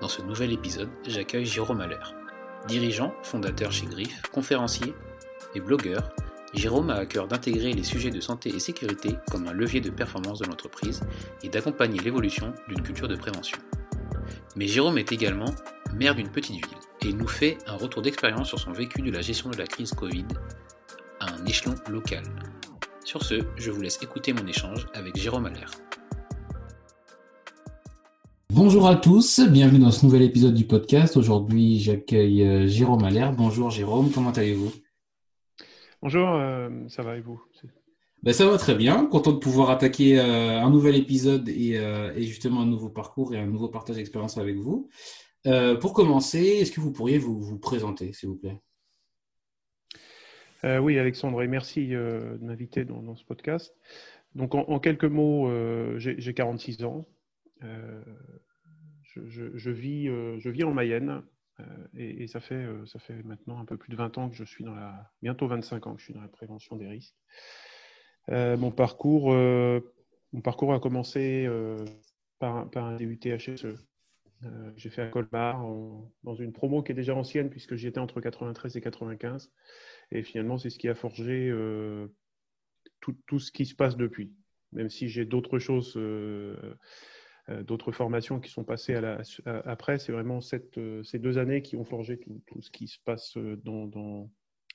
Dans ce nouvel épisode, j'accueille Jérôme Haller. Dirigeant, fondateur chez Griff, conférencier et blogueur, Jérôme a à cœur d'intégrer les sujets de santé et sécurité comme un levier de performance de l'entreprise et d'accompagner l'évolution d'une culture de prévention. Mais Jérôme est également maire d'une petite ville et il nous fait un retour d'expérience sur son vécu de la gestion de la crise Covid à un échelon local. Sur ce, je vous laisse écouter mon échange avec Jérôme Haller. Bonjour à tous, bienvenue dans ce nouvel épisode du podcast. Aujourd'hui, j'accueille euh, Jérôme Allaire. Bonjour Jérôme, comment allez-vous? Bonjour, euh, ça va et vous? Ben, Ça va très bien, content de pouvoir attaquer euh, un nouvel épisode et, justement un nouveau parcours et un nouveau partage d'expérience avec vous. pour commencer, est-ce que vous pourriez vous, vous présenter, s'il vous plaît? Oui, Alexandre, et merci de m'inviter dans, ce podcast. Donc, en, en quelques mots, j'ai 46 ans je, vis, euh, je vis en Mayenne euh, et, ça, fait, euh, maintenant un peu plus de 20 ans que je suis dans la, bientôt 25 ans que je suis dans la prévention des risques. mon, parcours, a commencé par, un DUT HSE. j'ai fait à Colmar dans une promo qui est déjà ancienne puisque j'y étais entre 93 et 95. Et finalement, c'est ce qui a forgé tout, ce qui se passe depuis. Même si j'ai d'autres choses euh, d'autres formations qui sont passées après. C'est vraiment euh, ces deux années qui ont forgé tout, ce qui se passe euh, dans, dans,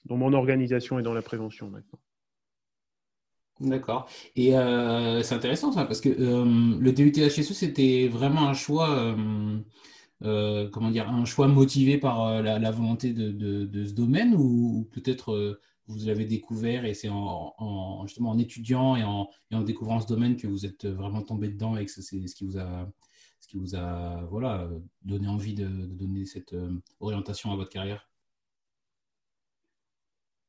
dans, mon organisation et dans la prévention maintenant. D'accord. Et c'est intéressant ça, parce que le DUT HSE, c'était vraiment un choix, comment dire, un choix motivé par la, volonté de, ce domaine ou, peut-être vous l'avez découvert et c'est en, justement en étudiant et en, en, découvrant ce domaine que vous êtes vraiment tombé dedans et que c'est ce qui vous a, ce qui vous a voilà, donné envie de, donner cette euh, orientation à votre carrière?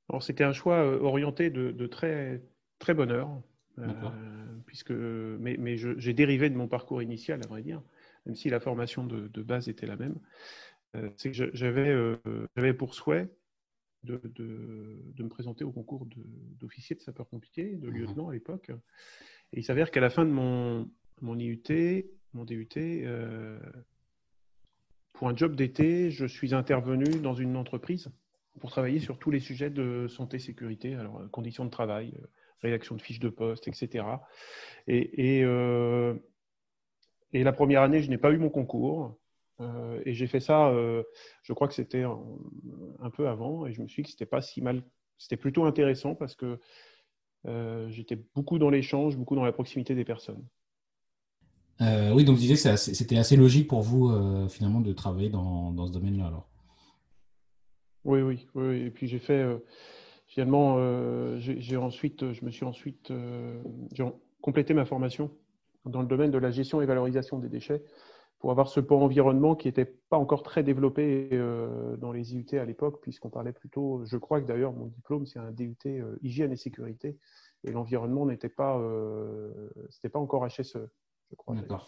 Alors c'était un choix euh, orienté de, très, très bonheur, euh, puisque, mais, mais j'ai dérivé de mon parcours initial, à vrai dire, même si la formation de, base était la même. c'est que j'avais pour souhait de, de, me présenter au concours d'officier de, sapeur-pompier, de mhm. lieutenant à l'époque. Et il s'avère qu'à la fin de mon, mon IUT, mon DUT, euh, pour un job d'été, je suis intervenu dans une entreprise pour travailler sur tous les sujets de santé-sécurité, alors euh, conditions de travail, euh, rédaction de fiches de poste, etc. Et, et, et la première année, je n'ai pas eu mon concours. Euh, et j'ai fait ça, euh, je crois que c'était un, peu avant, et je me suis dit que c'était pas si mal, c'était plutôt intéressant parce que euh, j'étais beaucoup dans l'échange, beaucoup dans la proximité des personnes. oui, donc je disais que c'était assez logique pour vous finalement de travailler dans, dans ce domaine-là alors. Oui, oui, oui, et puis j'ai fait finalement, j'ai ensuite, je me suis ensuite, j'ai complété ma formation dans le domaine de la gestion et valorisation des déchets pour avoir ce port environnement qui n'était pas encore très développé euh, dans les IUT à l'époque, puisqu'on parlait plutôt, je crois que d'ailleurs mon diplôme c'est un DUT euh, hygiène et sécurité, et l'environnement n'était pas, euh, c'était pas encore HSE, je crois. D'accord.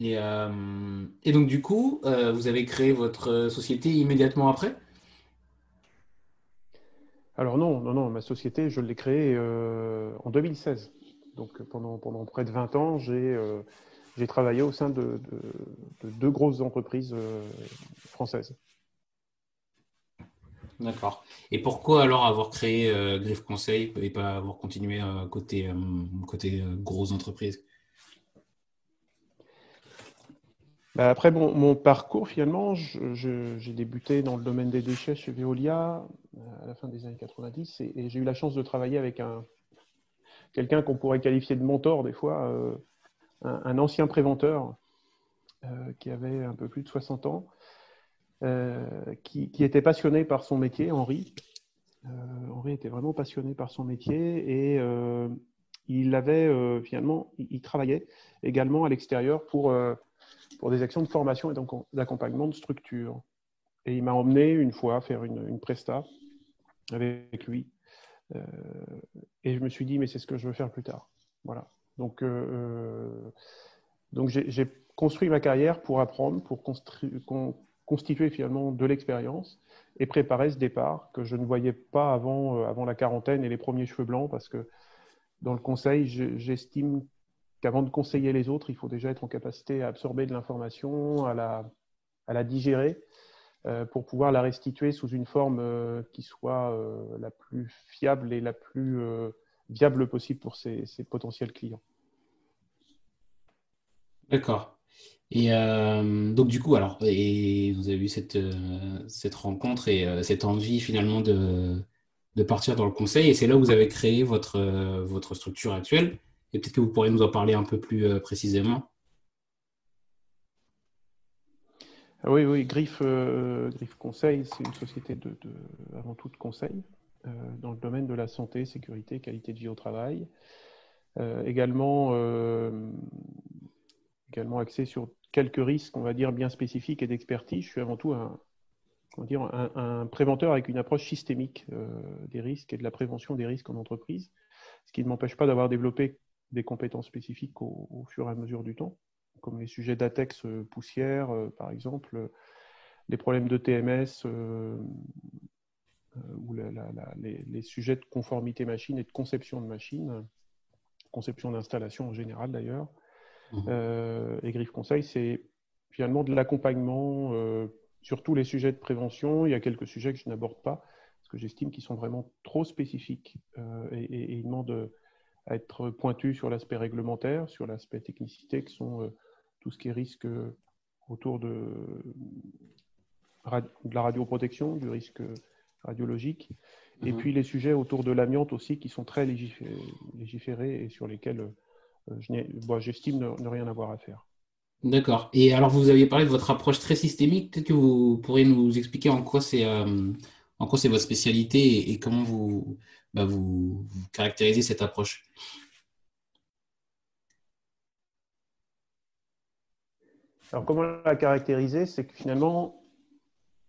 Et, et, donc du coup, vous avez créé votre société immédiatement après? Alors non, non, non, ma société, je l'ai créée en 2016. Donc pendant, pendant près de 20 ans, j'ai j'ai travaillé au sein de, deux grosses entreprises euh, françaises. D'accord. Et pourquoi alors avoir créé euh, Griffe Conseil et pas avoir continué euh, côté, euh, côté grosse entreprise? Bah, Après mon, parcours, finalement, j'ai débuté dans le domaine des déchets chez Veolia à la fin des années 90 et, j'ai eu la chance de travailler avec un quelqu'un qu'on pourrait qualifier de mentor des fois, un, ancien préventeur qui avait un peu plus de 60 ans euh, qui, était passionné par son métier, Henri. Euh, Henri était vraiment passionné par son métier et euh, il avait finalement, il, travaillait également à l'extérieur pour, pour des actions de formation et d'accompagnement de structure. Et il m'a emmené une fois faire une, une presta avec lui. et je me suis dit, mais c'est ce que je veux faire plus tard. Voilà. Donc, donc j'ai construit ma carrière pour apprendre, pour constituer finalement de l'expérience et préparer ce départ que je ne voyais pas avant, euh, avant la quarantaine et les premiers cheveux blancs parce que dans le conseil, j'estime qu'avant de conseiller les autres, il faut déjà être en capacité à absorber de l'information, à la, à la digérer euh, pour pouvoir la restituer sous une forme euh, qui soit la plus fiable et la plus viable possible pour ses, ses potentiels clients. D'accord. Et euh, donc du coup, alors, et vous avez eu cette, euh, cette rencontre et euh, cette envie finalement de, de, partir dans le conseil, et c'est là où vous avez créé votre, votre structure actuelle. Et peut-être que vous pourriez nous en parler un peu plus précisément. Ah oui, oui, Griffe, Griffe Conseil, c'est une société de, de, avant tout de conseil dans le domaine de la santé, sécurité, qualité de vie au travail. également également axé sur quelques risques, on va dire, bien spécifiques et d'expertise. Je suis avant tout un, dire, un, préventeur avec une approche systémique euh, des risques et de la prévention des risques en entreprise, ce qui ne m'empêche pas d'avoir développé des compétences spécifiques au, fur et à mesure du temps, comme les sujets d'ATEX euh, poussière, euh, par exemple, les problèmes de TMS ou les, les, sujets de conformité machine et de conception de machine, conception d'installation en général d'ailleurs. Mhm. Euh, et Griffe Conseil, c'est finalement de l'accompagnement euh, sur tous les sujets de prévention. Il y a quelques sujets que je n'aborde pas, parce que j'estime qu'ils sont vraiment trop spécifiques euh, et, ils demandent à être pointus sur l'aspect réglementaire, sur l'aspect technicité, qui sont tout ce qui est risque autour de, de la radioprotection, du risque radiologique, et mhm. puis les sujets autour de l'amiante aussi, qui sont très légiférés et sur lesquels euh, j'estime ne, rien avoir à faire. D'accord. Et alors, vous aviez parlé de votre approche très systémique. Peut-être que vous pourriez nous expliquer en quoi c'est euh, en quoi c'est votre spécialité et, comment vous, bah, vous, caractérisez cette approche? Alors, comment la caractériser? C'est que finalement,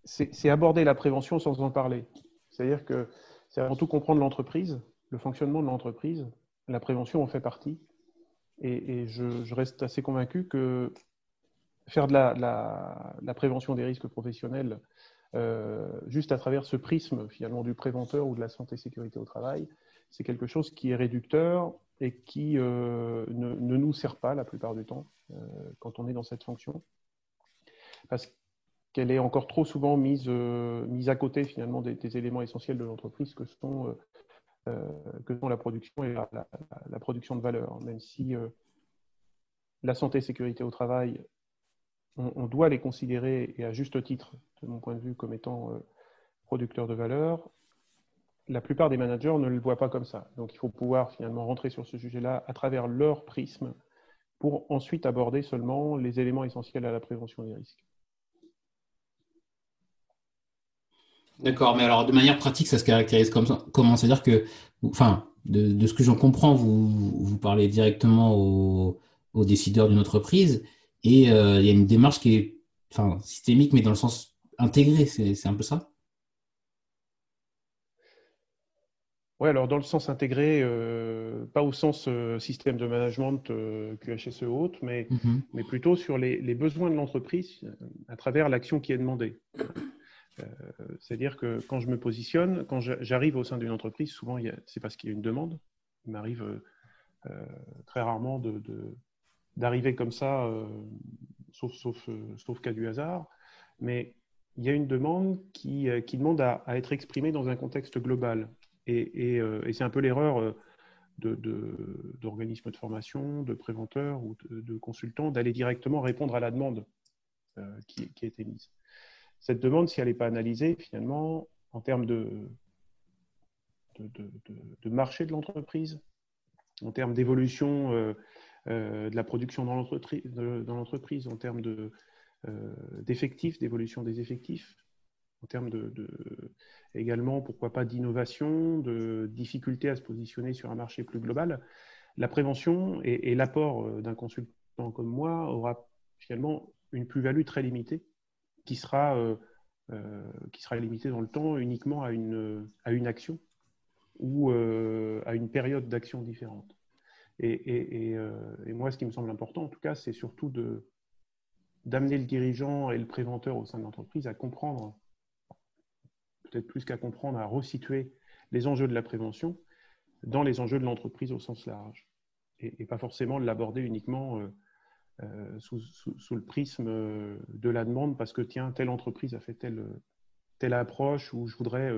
c'est aborder la prévention sans en parler. C'est-à-dire que c'est avant tout comprendre l'entreprise, le fonctionnement de l'entreprise. La prévention en fait partie. Et, je, reste assez convaincu que faire de la, prévention des risques professionnels euh, juste à travers ce prisme finalement du préventeur ou de la santé sécurité au travail, c'est quelque chose qui est réducteur et qui euh, ne, nous sert pas la plupart du temps euh, quand on est dans cette fonction, parce qu'elle est encore trop souvent mise, mise à côté finalement des, éléments essentiels de l'entreprise que sont euh, que sont la production et la, production de valeur. Même si euh, la santé et sécurité au travail, on, doit les considérer, et à juste titre, de mon point de vue, comme étant euh, producteurs de valeur, la plupart des managers ne le voient pas comme ça. Donc il faut pouvoir finalement rentrer sur ce sujet-là à travers leur prisme pour ensuite aborder seulement les éléments essentiels à la prévention des risques. D'accord, mais alors de manière pratique, ça se caractérise comme ça, comment? C'est-à-dire que, enfin, de, ce que j'en comprends, vous, vous parlez directement aux, décideurs d'une entreprise et euh, il y a une démarche qui est enfin, systémique, mais dans le sens intégré, c'est un peu ça? Oui, alors dans le sens intégré, euh, pas au sens euh, système de management QHSE haute, mais, mm-hmm. mais plutôt sur les, les besoins de l'entreprise à travers l'action qui est demandée. Euh, c'est-à-dire que quand je me positionne, quand j'arrive au sein d'une entreprise, souvent c'est parce qu'il y a une demande. Il m'arrive euh, euh, très rarement d'arriver comme ça, sauf, sauf, sauf cas du hasard. Mais il y a une demande qui, demande à, être exprimée dans un contexte global. Et, c'est un peu l'erreur d'organismes de, de, formation, de préventeurs ou de, consultants d'aller directement répondre à la demande qui, qui a été mise. Cette demande, si elle n'est pas analysée, finalement, en termes de, marché de l'entreprise, en termes d'évolution euh, euh, de la production dans l'entreprise, en termes euh, d'effectifs, d'évolution des effectifs, en termes de, également, pourquoi pas, d'innovation, de difficulté à se positionner sur un marché plus global. La prévention et, l'apport d'un consultant comme moi aura finalement une plus-value très limitée qui sera, qui sera limitée dans le temps uniquement à une, à une action ou euh, à une période d'action différente. Euh, et, moi, ce qui me semble important, en tout cas, c'est surtout d'amener le dirigeant et le préventeur au sein de l'entreprise à comprendre, peut-être plus qu'à comprendre, à resituer les enjeux de la prévention dans les enjeux de l'entreprise au sens large. Et, pas forcément de l'aborder uniquement euh, sous, le prisme de la demande parce que, tiens, telle entreprise a fait telle, telle approche ou je voudrais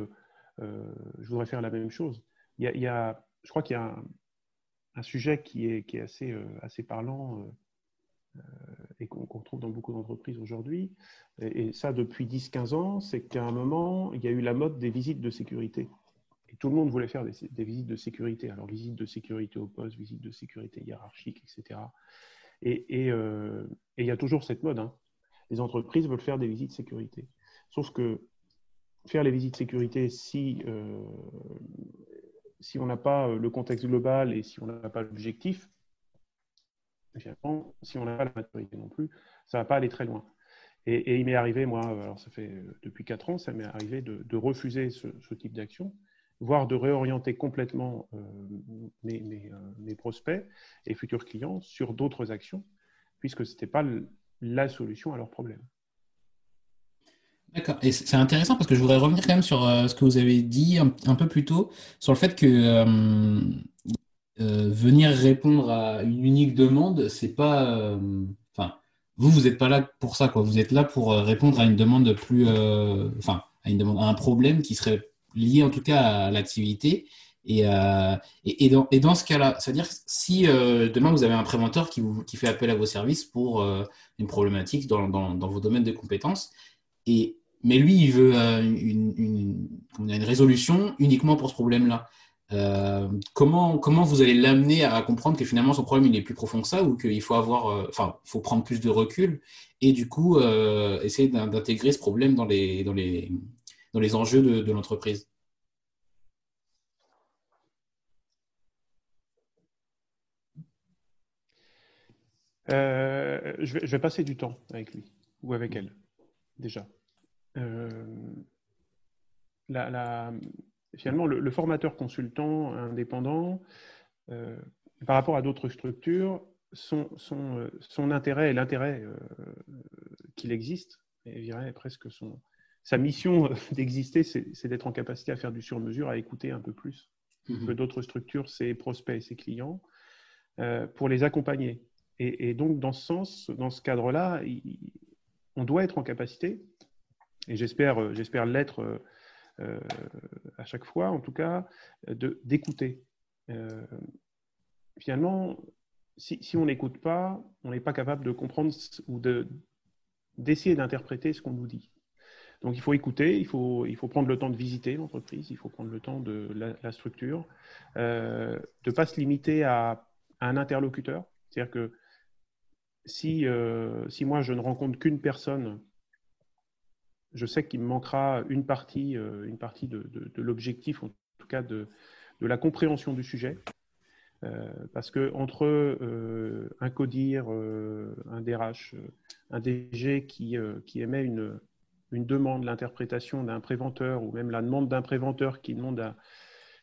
euh, je voudrais faire la même chose. Il y a, je crois qu'il y a un, sujet qui est, qui est assez, euh, assez parlant euh, et qu'on trouve dans beaucoup d'entreprises aujourd'hui, et, ça depuis 10-15 ans, c'est qu'à un moment, il y a eu la mode des visites de sécurité. Et tout le monde voulait faire des, visites de sécurité. Alors, visite de sécurité au poste, visite de sécurité hiérarchique, etc. Et, et, il y a toujours cette mode. Hein. Les entreprises veulent faire des visites sécurité. Sauf que faire les visites sécurité si, euh, si on n'a pas euh, le contexte global et si on n'a pas l'objectif, si on n'a pas la maturité non plus, ça ne va pas aller très loin. Et, il m'est arrivé, moi, alors ça fait euh, depuis 4 ans, ça m'est arrivé de, refuser ce, type d'action, voire de réorienter complètement mes, mes, prospects et futurs clients sur d'autres actions, puisque ce n'était pas la solution à leurs problèmes. D'accord. Et c'est intéressant parce que je voudrais revenir quand même sur euh, ce que vous avez dit un, peu plus tôt, sur le fait que euh, euh, venir répondre à une unique demande, c'est pas. Vous, vous n'êtes pas là pour ça, quoi. Vous êtes là pour répondre à une demande plus. Enfin, à une demande, à un problème qui serait lié en tout cas à l'activité. Et, et, dans, et, dans, ce cas-là, c'est-à-dire si demain vous avez un préventeur qui, vous, qui fait appel à vos services pour une problématique dans, dans, dans, vos domaines de compétences, et, mais lui, il veut euh, une, une, une, résolution uniquement pour ce problème-là. Euh, comment, comment vous allez l'amener à comprendre que finalement son problème il est plus profond que ça ou qu'il faut avoir, euh, enfin, faut prendre plus de recul et du coup essayer d'intégrer ce problème dans les, dans les, dans les enjeux de, l'entreprise je, vais, je vais passer du temps avec lui ou avec elle, déjà. Euh, finalement, le, formateur consultant indépendant, euh, par rapport à d'autres structures, euh, son, intérêt et l'intérêt qu'il existe, et je dirais presque son, sa mission d'exister, c'est d'être en capacité à faire du sur-mesure, à écouter un peu plus mmh que d'autres structures, ses prospects et ses clients, pour les accompagner. Et, et, donc, dans ce sens, dans ce cadre-là, on doit être en capacité, et j'espère, euh, l'être euh, euh, à chaque fois, en tout cas, d'écouter. finalement, si, si on n'écoute pas, on n'est pas capable de comprendre ou d'essayer d'interpréter ce qu'on nous dit. Donc il faut écouter, il faut, prendre le temps de visiter l'entreprise, il faut prendre le temps de la, structure, de ne pas se limiter à, un interlocuteur. C'est-à-dire que si, si moi je ne rencontre qu'une personne je sais qu'il me manquera une partie, euh, une partie de, l'objectif, en tout cas de, la compréhension du sujet. Euh, parce que entre euh, un CODIR, un DRH, un DG qui émet une, une demande, l'interprétation d'un préventeur ou même la demande d'un préventeur qui, demande à,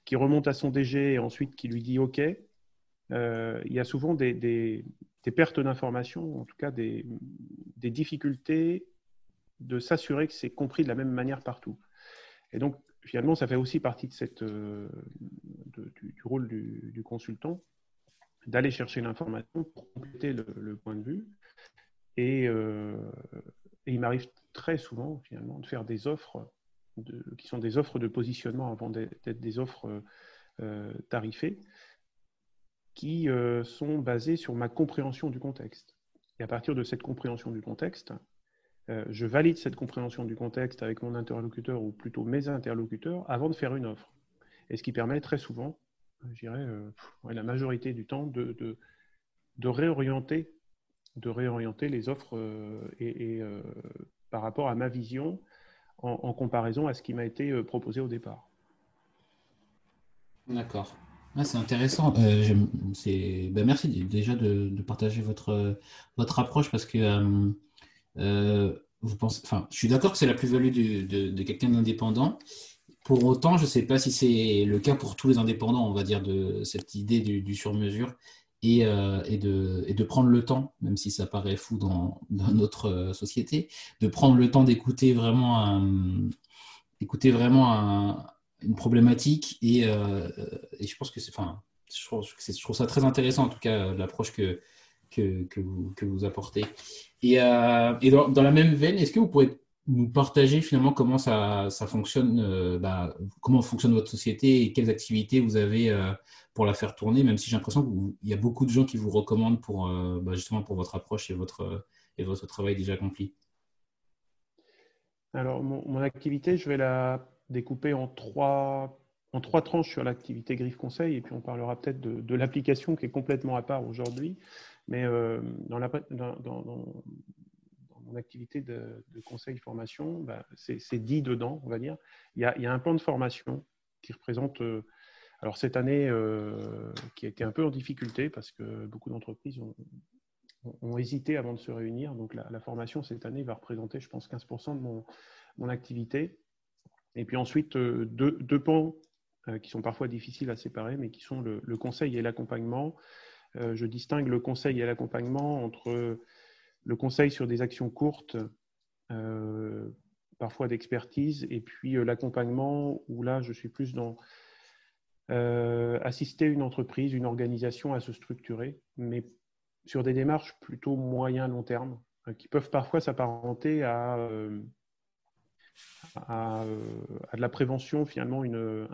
qui remonte à son DG et ensuite qui lui dit OK, il y a souvent des, des, des pertes d'informations, en tout cas des, des difficultés de s'assurer que c'est compris de la même manière partout. Et donc, finalement, ça fait aussi partie de cette, euh, du, rôle du, consultant d'aller chercher l'information pour compléter le, point de vue. Et, euh, il m'arrive très souvent, finalement, de faire des offres qui sont des offres de positionnement avant d'être des offres tarifées, qui sont basées sur ma compréhension du contexte. Et à partir de cette compréhension du contexte, je valide cette compréhension du contexte avec mon interlocuteur ou plutôt mes interlocuteurs avant de faire une offre. Et ce qui permet très souvent, je dirais, la majorité du temps, de, de réorienter de réorienter les offres euh, et, euh, par rapport à ma vision en, comparaison à ce qui m'a été euh, proposé au départ. D'accord. Ah, c'est intéressant. Ben, merci déjà de, partager votre, votre approche parce que vous pensez, enfin, je suis d'accord que c'est la plus-value de, de, quelqu'un d'indépendant. Pour autant, je ne sais pas si c'est le cas pour tous les indépendants, on va dire, de cette idée du sur-mesure euh, et, de, prendre le temps, même si ça paraît fou dans, notre euh, société, de prendre le temps d'écouter vraiment, une problématique. Et, euh, et, je pense que c'est, enfin, je trouve, ça très intéressant, en tout cas, l'approche que, que, vous, que vous apportez. Et, dans, dans, la même veine, est-ce que vous pourrez nous partager finalement comment ça, fonctionne, euh, bah, comment fonctionne votre société et quelles activités vous avez euh, pour la faire tourner, même si j'ai l'impression qu'il y a beaucoup de gens qui vous recommandent pour, euh, bah, justement pour votre approche et votre, et votre travail déjà accompli. Alors, mon, activité, je vais la découper en trois, en trois tranches sur l'activité Griffe Conseil, et puis on parlera peut-être de, l'application qui est complètement à part aujourd'hui. Mais dans, la, dans, mon activité de, conseil formation, bah, c'est dit dedans, on va dire. Il y, a, un plan de formation qui représente, euh, alors cette année, euh, qui a été un peu en difficulté parce que beaucoup d'entreprises ont, hésité avant de se réunir. Donc la, formation cette année va représenter, je pense, 15% de mon, activité. Et puis ensuite, euh, deux, pans qui sont parfois difficiles à séparer, mais qui sont le conseil et l'accompagnement. je distingue le conseil et l'accompagnement entre le conseil sur des actions courtes, euh, parfois d'expertise, et puis euh, l'accompagnement, où là, je suis plus dans euh, assister une entreprise, une organisation à se structurer, mais sur des démarches plutôt moyen-long terme, qui peuvent parfois s'apparenter à, à, de la prévention, finalement, une,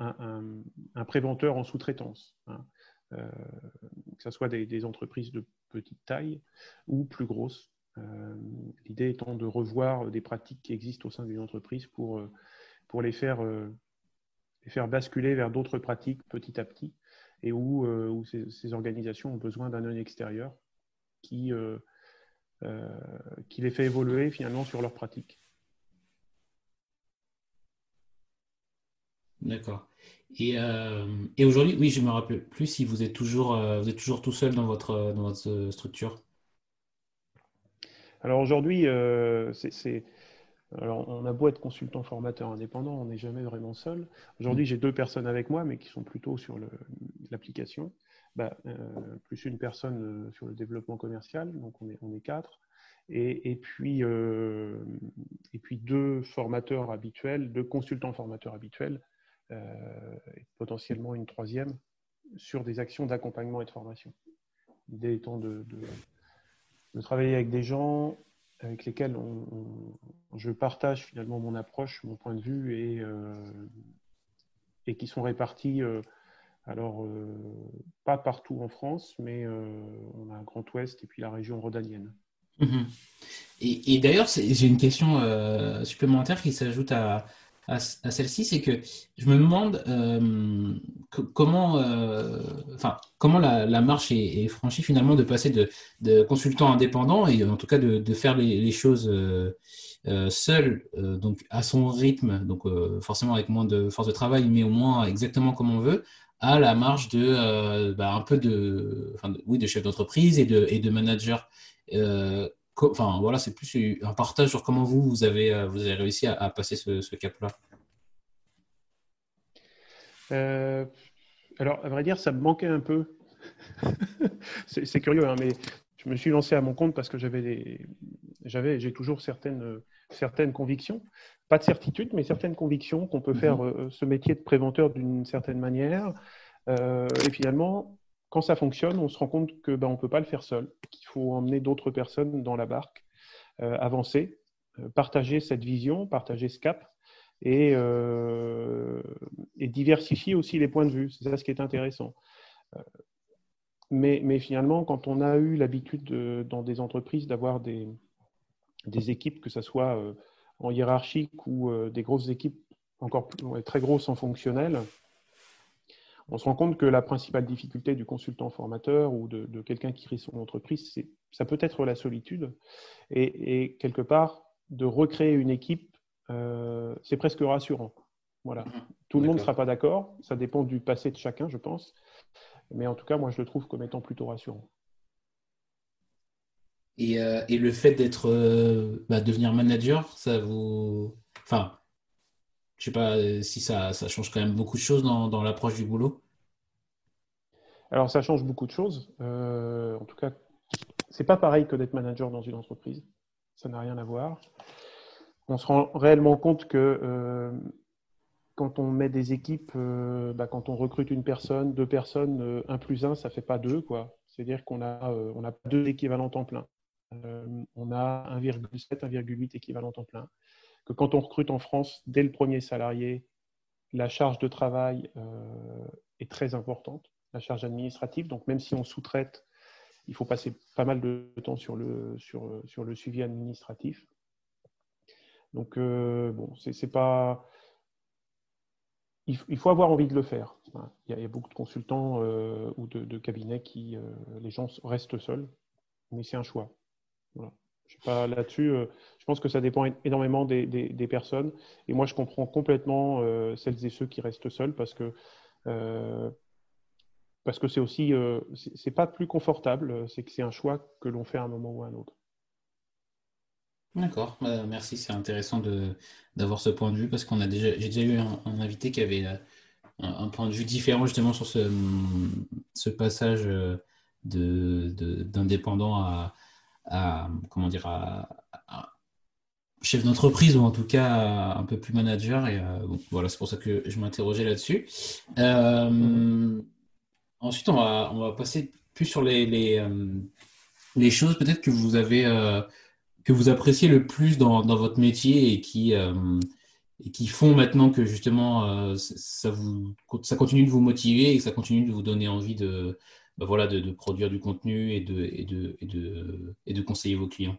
un, préventeur en sous-traitance. Hein. que ce soit des, des, entreprises de petite taille ou plus grosses. Euh, l'idée étant de revoir des pratiques qui existent au sein d'une entreprise pour, euh, pour les, faire, euh, les faire basculer vers d'autres pratiques petit à petit et où, où ces, organisations ont besoin d'un œil extérieur qui, qui les fait évoluer finalement sur leurs pratiques. D'accord. Et, et aujourd'hui, oui, je ne me rappelle plus si vous êtes toujours, vous êtes toujours tout seul dans votre, dans votre structure. Alors aujourd'hui, euh, on a beau être consultant formateur indépendant, on n'est jamais vraiment seul. Aujourd'hui, j'ai deux personnes avec moi, mais qui sont plutôt sur l'application. Bah, euh, plus une personne euh, sur le développement commercial, donc on est, on est quatre. Et, puis, et puis deux formateurs habituels, deux consultants formateurs habituels, et potentiellement une troisième, sur des actions d'accompagnement et de formation. L'idée étant de de travailler avec des gens avec lesquels je partage finalement mon approche, mon point de vue et, euh, et qui sont répartis, euh, alors euh, pas partout en France, mais on a un Grand Ouest et puis la région rhodanienne. Mhm. Et, et d'ailleurs, j'ai une question supplémentaire qui s'ajoute à, à, celle-ci, c'est que je me demande euh, comment, euh, comment la, marche est, franchie finalement de passer de, consultant indépendant et en tout cas de, faire les, choses euh, seul, donc à son rythme, donc forcément avec moins de force de travail, mais au moins exactement comme on veut, à la marche de bah, un peu de, oui, de chef d'entreprise et de, et de manager enfin voilà, c'est plus un partage sur comment vous, vous avez, euh, vous avez réussi à, passer ce, cap-là. Euh, alors, à vrai dire, ça me manquait un peu. c'est curieux, hein, mais je me suis lancé à mon compte parce que j'avais j'avais, j'ai toujours certaines, certaines convictions, pas de certitude, mais certaines convictions qu'on peut faire mhm. euh, ce métier de préventeur d'une certaine manière. et finalement, quand ça fonctionne, on se rend compte que ben, ne peut pas le faire seul, qu'il faut emmener d'autres personnes dans la barque, euh, avancer. partager cette vision, partager ce cap et, et diversifier aussi les points de vue. C'est ça ce qui est intéressant. Mais, mais, finalement, quand on a eu l'habitude dans des entreprises d'avoir des, des, équipes, que ce soit en hiérarchique ou des grosses équipes encore plus, très grosses en fonctionnel, on se rend compte que la principale difficulté du consultant formateur ou de, quelqu'un qui crée son entreprise, ça peut être la solitude. Et, quelque part, de recréer une équipe, euh, c'est presque rassurant. Voilà. Mhm. Tout le monde ne sera pas d'accord, ça dépend du passé de chacun, je pense. Mais en tout cas, moi, je le trouve comme étant plutôt rassurant. Et, euh, le fait d'être, euh, bah, devenir manager, ça vous, enfin, je sais pas euh, si ça, change quand même beaucoup de choses dans, l'approche du boulot. Alors, ça change beaucoup de choses. Euh, en tout cas, c'est pas pareil que d'être manager dans une entreprise. Ça n'a rien à voir. On se rend réellement compte que euh, quand on met des équipes, bah, quand on recrute une personne, deux personnes, un plus un, ça fait pas deux. C'est-à-dire qu'on a, on a deux équivalents temps plein. on a 1,7, 1,8 équivalents temps plein quand on recrute en France, dès le premier salarié, la charge de travail euh, est très importante, la charge administrative. Donc même si on sous-traite, il faut passer pas mal de temps sur le, sur, sur le suivi administratif. Donc euh, bon, c'est pas. Il, faut avoir envie de le faire. Il y a, beaucoup de consultants euh, ou de, cabinets qui les gens restent seuls, mais c'est un choix. Voilà. Je suis pas là-dessus. Euh, je pense que ça dépend énormément des, personnes. Et moi, je comprends complètement euh, celles et ceux qui restent seuls parce que euh, parce c'est aussi c'est pas plus confortable. C'est que c'est un choix que l'on fait à un moment ou à un autre. D'accord, bah, merci. C'est intéressant d'avoir ce point de vue parce qu'on a déjà j'ai déjà eu un, invité qui avait un, point de vue différent justement sur ce, ce passage d'indépendant de, à comment dire, chef d'entreprise ou en tout cas un peu plus manager. Et euh, voilà, c'est pour ça que je m'interrogeais là-dessus. Euh, ensuite, on va, on va passer plus sur les, les, euh, choses peut-être que vous avez que vous appréciez le plus dans, dans votre métier et qui et qui font maintenant que justement ça vous ça continue de vous motiver et que ça continue de vous donner envie de bah voilà, de, produire du contenu et de, conseiller vos clients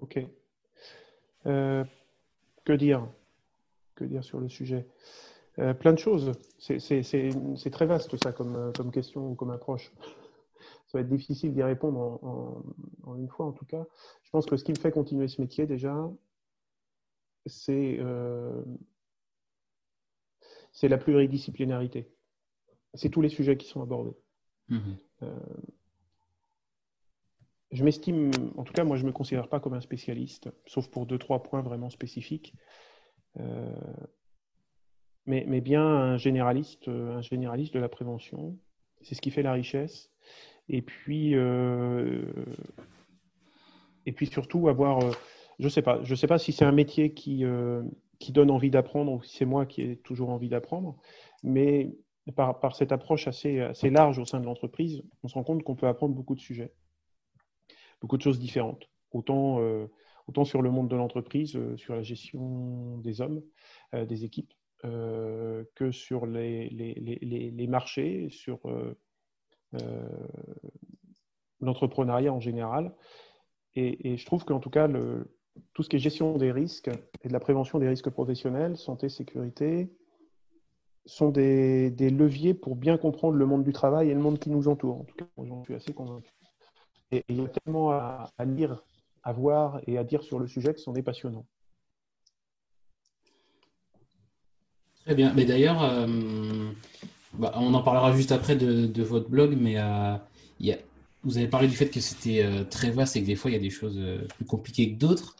Ok. Euh, que dire? Que dire sur le sujet? Euh, Plein de choses. C'est très vaste ça comme, question ou comme approche. Ça va être difficile d'y répondre en, en, une fois en tout cas. Je pense que ce qui me fait continuer ce métier déjà, c'est euh, c'est la pluridisciplinarité. C'est tous les sujets qui sont abordés. Mhm. Euh, je m'estime, en tout cas, moi, je ne me considère pas comme un spécialiste, sauf pour deux, trois points vraiment spécifiques. Euh, mais, bien un généraliste, un généraliste de la prévention. C'est ce qui fait la richesse. Et puis, euh, et puis surtout avoir, je ne sais pas, je sais pas si c'est un métier qui, qui donne envie d'apprendre, c'est moi qui ai toujours envie d'apprendre. Mais par, cette approche assez, large au sein de l'entreprise, on se rend compte qu'on peut apprendre beaucoup de sujets, beaucoup de choses différentes. Autant, euh, sur le monde de l'entreprise, euh, sur la gestion des hommes, euh, des équipes, que sur les, marchés, sur l'entrepreneuriat en général. Et, je trouve qu'en tout cas, tout ce qui est gestion des risques et de la prévention des risques professionnels, santé, sécurité, sont des, leviers pour bien comprendre le monde du travail et le monde qui nous entoure. En tout cas, j'en suis assez convaincu. Et, il y a tellement à, lire, à voir et à dire sur le sujet que c'en est passionnant. Très bien. Mais d'ailleurs, euh, bah, on en parlera juste après de, votre blog, mais euh, il y a vous avez parlé du fait que c'était euh, très vaste et que des fois il y a des choses euh, plus compliquées que d'autres.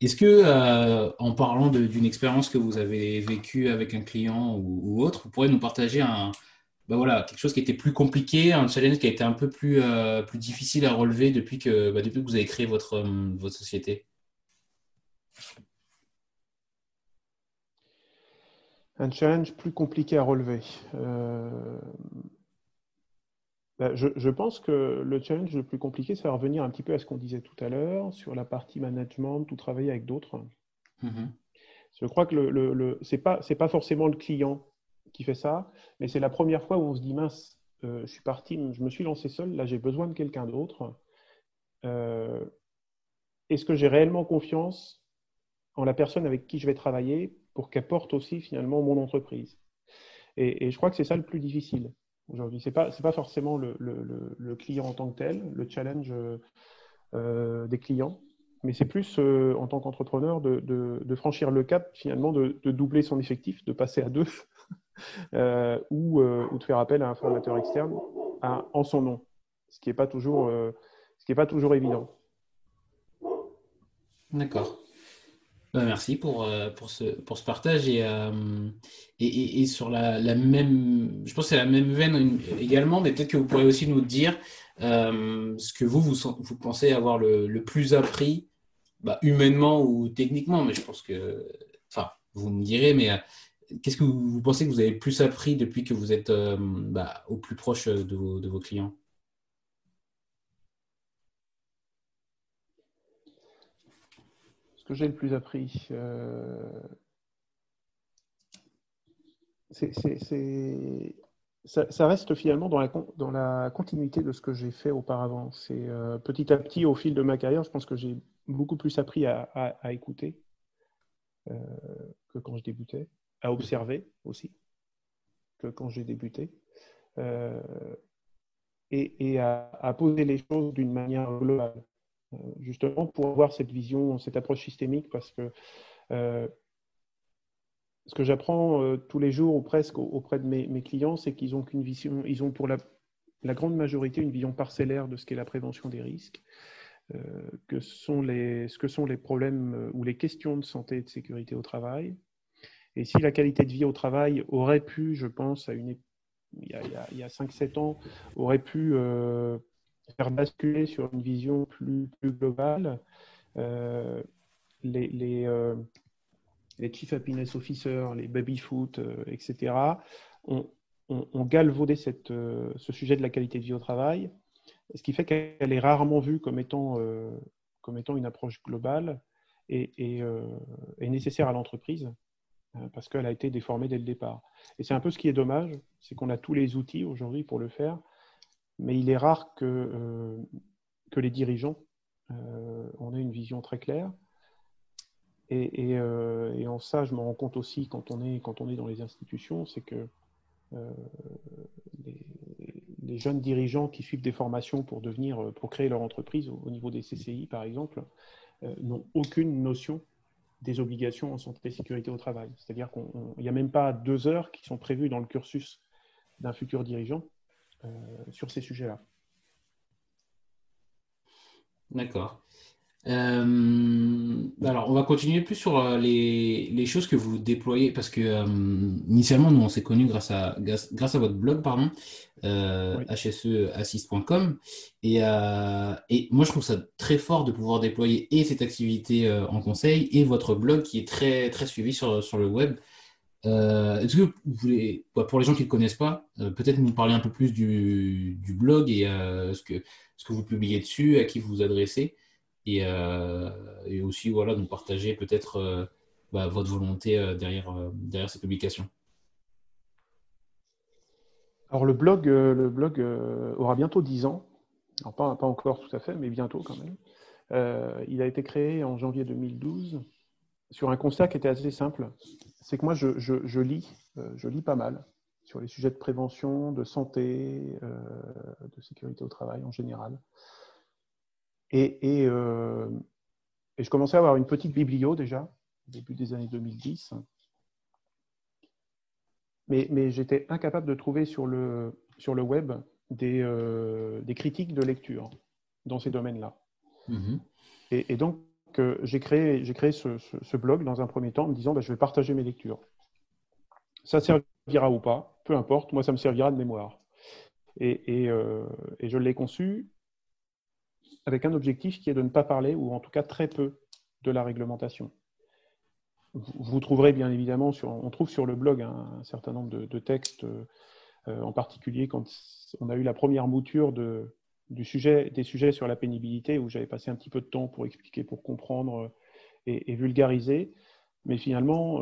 Est-ce que, euh, en parlant d'une expérience que vous avez vécue avec un client ou, autre, vous pourrez nous partager bah quelque chose qui était plus compliqué, un challenge qui a été un peu plus, difficile à relever depuis que, bah, vous avez créé votre société? Un challenge plus compliqué à relever. Bah, je, pense que le challenge le plus compliqué, c'est de revenir un petit peu à ce qu'on disait tout à l'heure sur la partie management, tout travailler avec d'autres. Mm-hmm. Je crois que le, le, ce n'est pas, pas forcément le client qui fait ça, mais c'est la première fois où on se dit mince, euh, je suis parti, je me suis lancé seul, là j'ai besoin de quelqu'un d'autre. Euh, est-ce que j'ai réellement confiance en la personne avec qui je vais travailler pour qu'elle porte aussi finalement mon entreprise? Et je crois que c'est ça le plus difficile aujourd'hui. Ce n'est pas, pas forcément le, le, le, client en tant que tel, le challenge euh, des clients, mais c'est plus euh, en tant qu'entrepreneur de, de, franchir le cap finalement, de, doubler son effectif, de passer à deux, euh, ou, ou, de faire appel à un formateur externe en son nom, ce qui n'est pas, toujours, ce qui est pas toujours évident. D'accord. Bah, merci pour, euh, pour, ce, pour ce partage. Et, euh, et, et, sur la, même, je pense que c'est la même veine également, mais peut-être que vous pourriez aussi nous dire euh, ce que vous, vous, vous, pensez avoir le, le plus appris, bah, humainement ou techniquement, mais je pense que, enfin, vous me direz, mais qu'est-ce que vous, pensez que vous avez plus appris depuis que vous êtes bah, au plus proche de vos clients? Que j'ai le plus appris euh, ça, reste finalement dans la, dans la, continuité de ce que j'ai fait auparavant. C'est euh, petit à petit, au fil de ma carrière, je pense que j'ai beaucoup plus appris à, écouter euh, que quand je débutais, à observer aussi que quand j'ai débuté, et, à, à, poser les choses d'une manière globale. Euh, justement pour avoir cette vision, cette approche systémique, parce que euh, ce que j'apprends euh, tous les jours ou presque auprès de mes, clients, c'est qu'ils ont qu'une vision, ils ont pour la, grande majorité une vision parcellaire de ce qu'est la prévention des risques, que sont les, ce que sont les problèmes ou les questions de santé et de sécurité au travail. Et si la qualité de vie au travail aurait pu, je pense, il y a, a 5-7 ans, aurait pu faire basculer sur une vision plus, globale. Euh, les, les, euh, les, Chief Happiness Officers, les baby-foot, euh, etc., ont, ont, galvaudé cette, ce sujet de la qualité de vie au travail, ce qui fait qu'elle est rarement vue comme étant, comme étant une approche globale et nécessaire à l'entreprise parce qu'elle a été déformée dès le départ. Et c'est un peu ce qui est dommage, c'est qu'on a tous les outils aujourd'hui pour le faire, mais il est rare que, euh, les dirigeants euh, en aient une vision très claire. Et, euh, et, en ça, je me rends compte aussi quand on est, dans les institutions, c'est que les, jeunes dirigeants qui suivent des formations pour devenir, pour créer leur entreprise au, niveau des CCI, par exemple, n'ont aucune notion des obligations en santé et sécurité au travail. C'est-à-dire qu'il n'y a même pas deux heures qui sont prévues dans le cursus d'un futur dirigeant sur ces sujets-là. D'accord. Euh, alors, on va continuer plus sur euh, les, choses que vous déployez parce que initialement, nous, on s'est connus grâce à, grâce, à votre blog, pardon, hseassist.com. Et, et moi, je trouve ça très fort de pouvoir déployer et cette activité en conseil et votre blog qui est très, très suivi sur, sur le web. Euh, est-ce que vous voulez, bah, pour les gens qui ne le connaissent pas, euh, peut-être nous parler un peu plus du, blog et euh, ce, que, vous publiez dessus, à qui vous vous adressez, et, aussi voilà, nous partager peut-être bah, votre volonté derrière, ces publications. Alors le blog, le blog aura bientôt 10 ans. Pas encore tout à fait, mais bientôt quand même. il a été créé en janvier 2012 sur un constat qui était assez simple. C'est que moi, je, je, lis, euh, je lis pas mal sur les sujets de prévention, de santé, euh, de sécurité au travail en général. Et, et, euh, et, je commençais à avoir une petite biblio déjà, au début des années 2010. Mais, mais j'étais incapable de trouver sur le, sur le web des, des critiques de lecture dans ces domaines-là. Mm-hmm. Et, et, donc, j'ai créé, j'ai créé ce, blog dans un premier temps en me disant bah, je vais partager mes lectures. Ça servira ou pas, peu importe, moi ça me servira de mémoire. Et, euh, je l'ai conçu avec un objectif qui est de ne pas parler, ou en tout cas très peu, de la réglementation. Vous trouverez bien évidemment, sur, on trouve sur le blog un, certain nombre de, textes en particulier quand on a eu la première mouture de, des sujets sur la pénibilité, où j'avais passé un petit peu de temps pour expliquer, pour comprendre et, vulgariser. Mais finalement,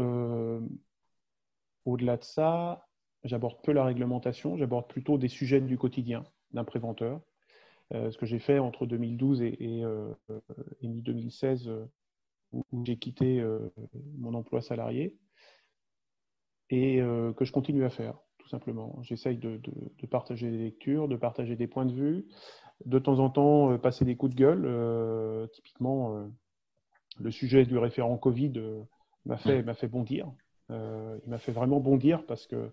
au-delà de ça, j'aborde peu la réglementation, j'aborde plutôt des sujets du quotidien d'un préventeur. ce que j'ai fait entre 2012 et, et, et 2016 où, j'ai quitté euh, mon emploi salarié et euh, que je continue à faire, tout simplement. J'essaye de, partager des lectures, de partager des points de vue, de temps en temps euh, passer des coups de gueule. typiquement, le sujet du référent Covid m'a fait, m'a fait bondir. il m'a fait vraiment bondir parce que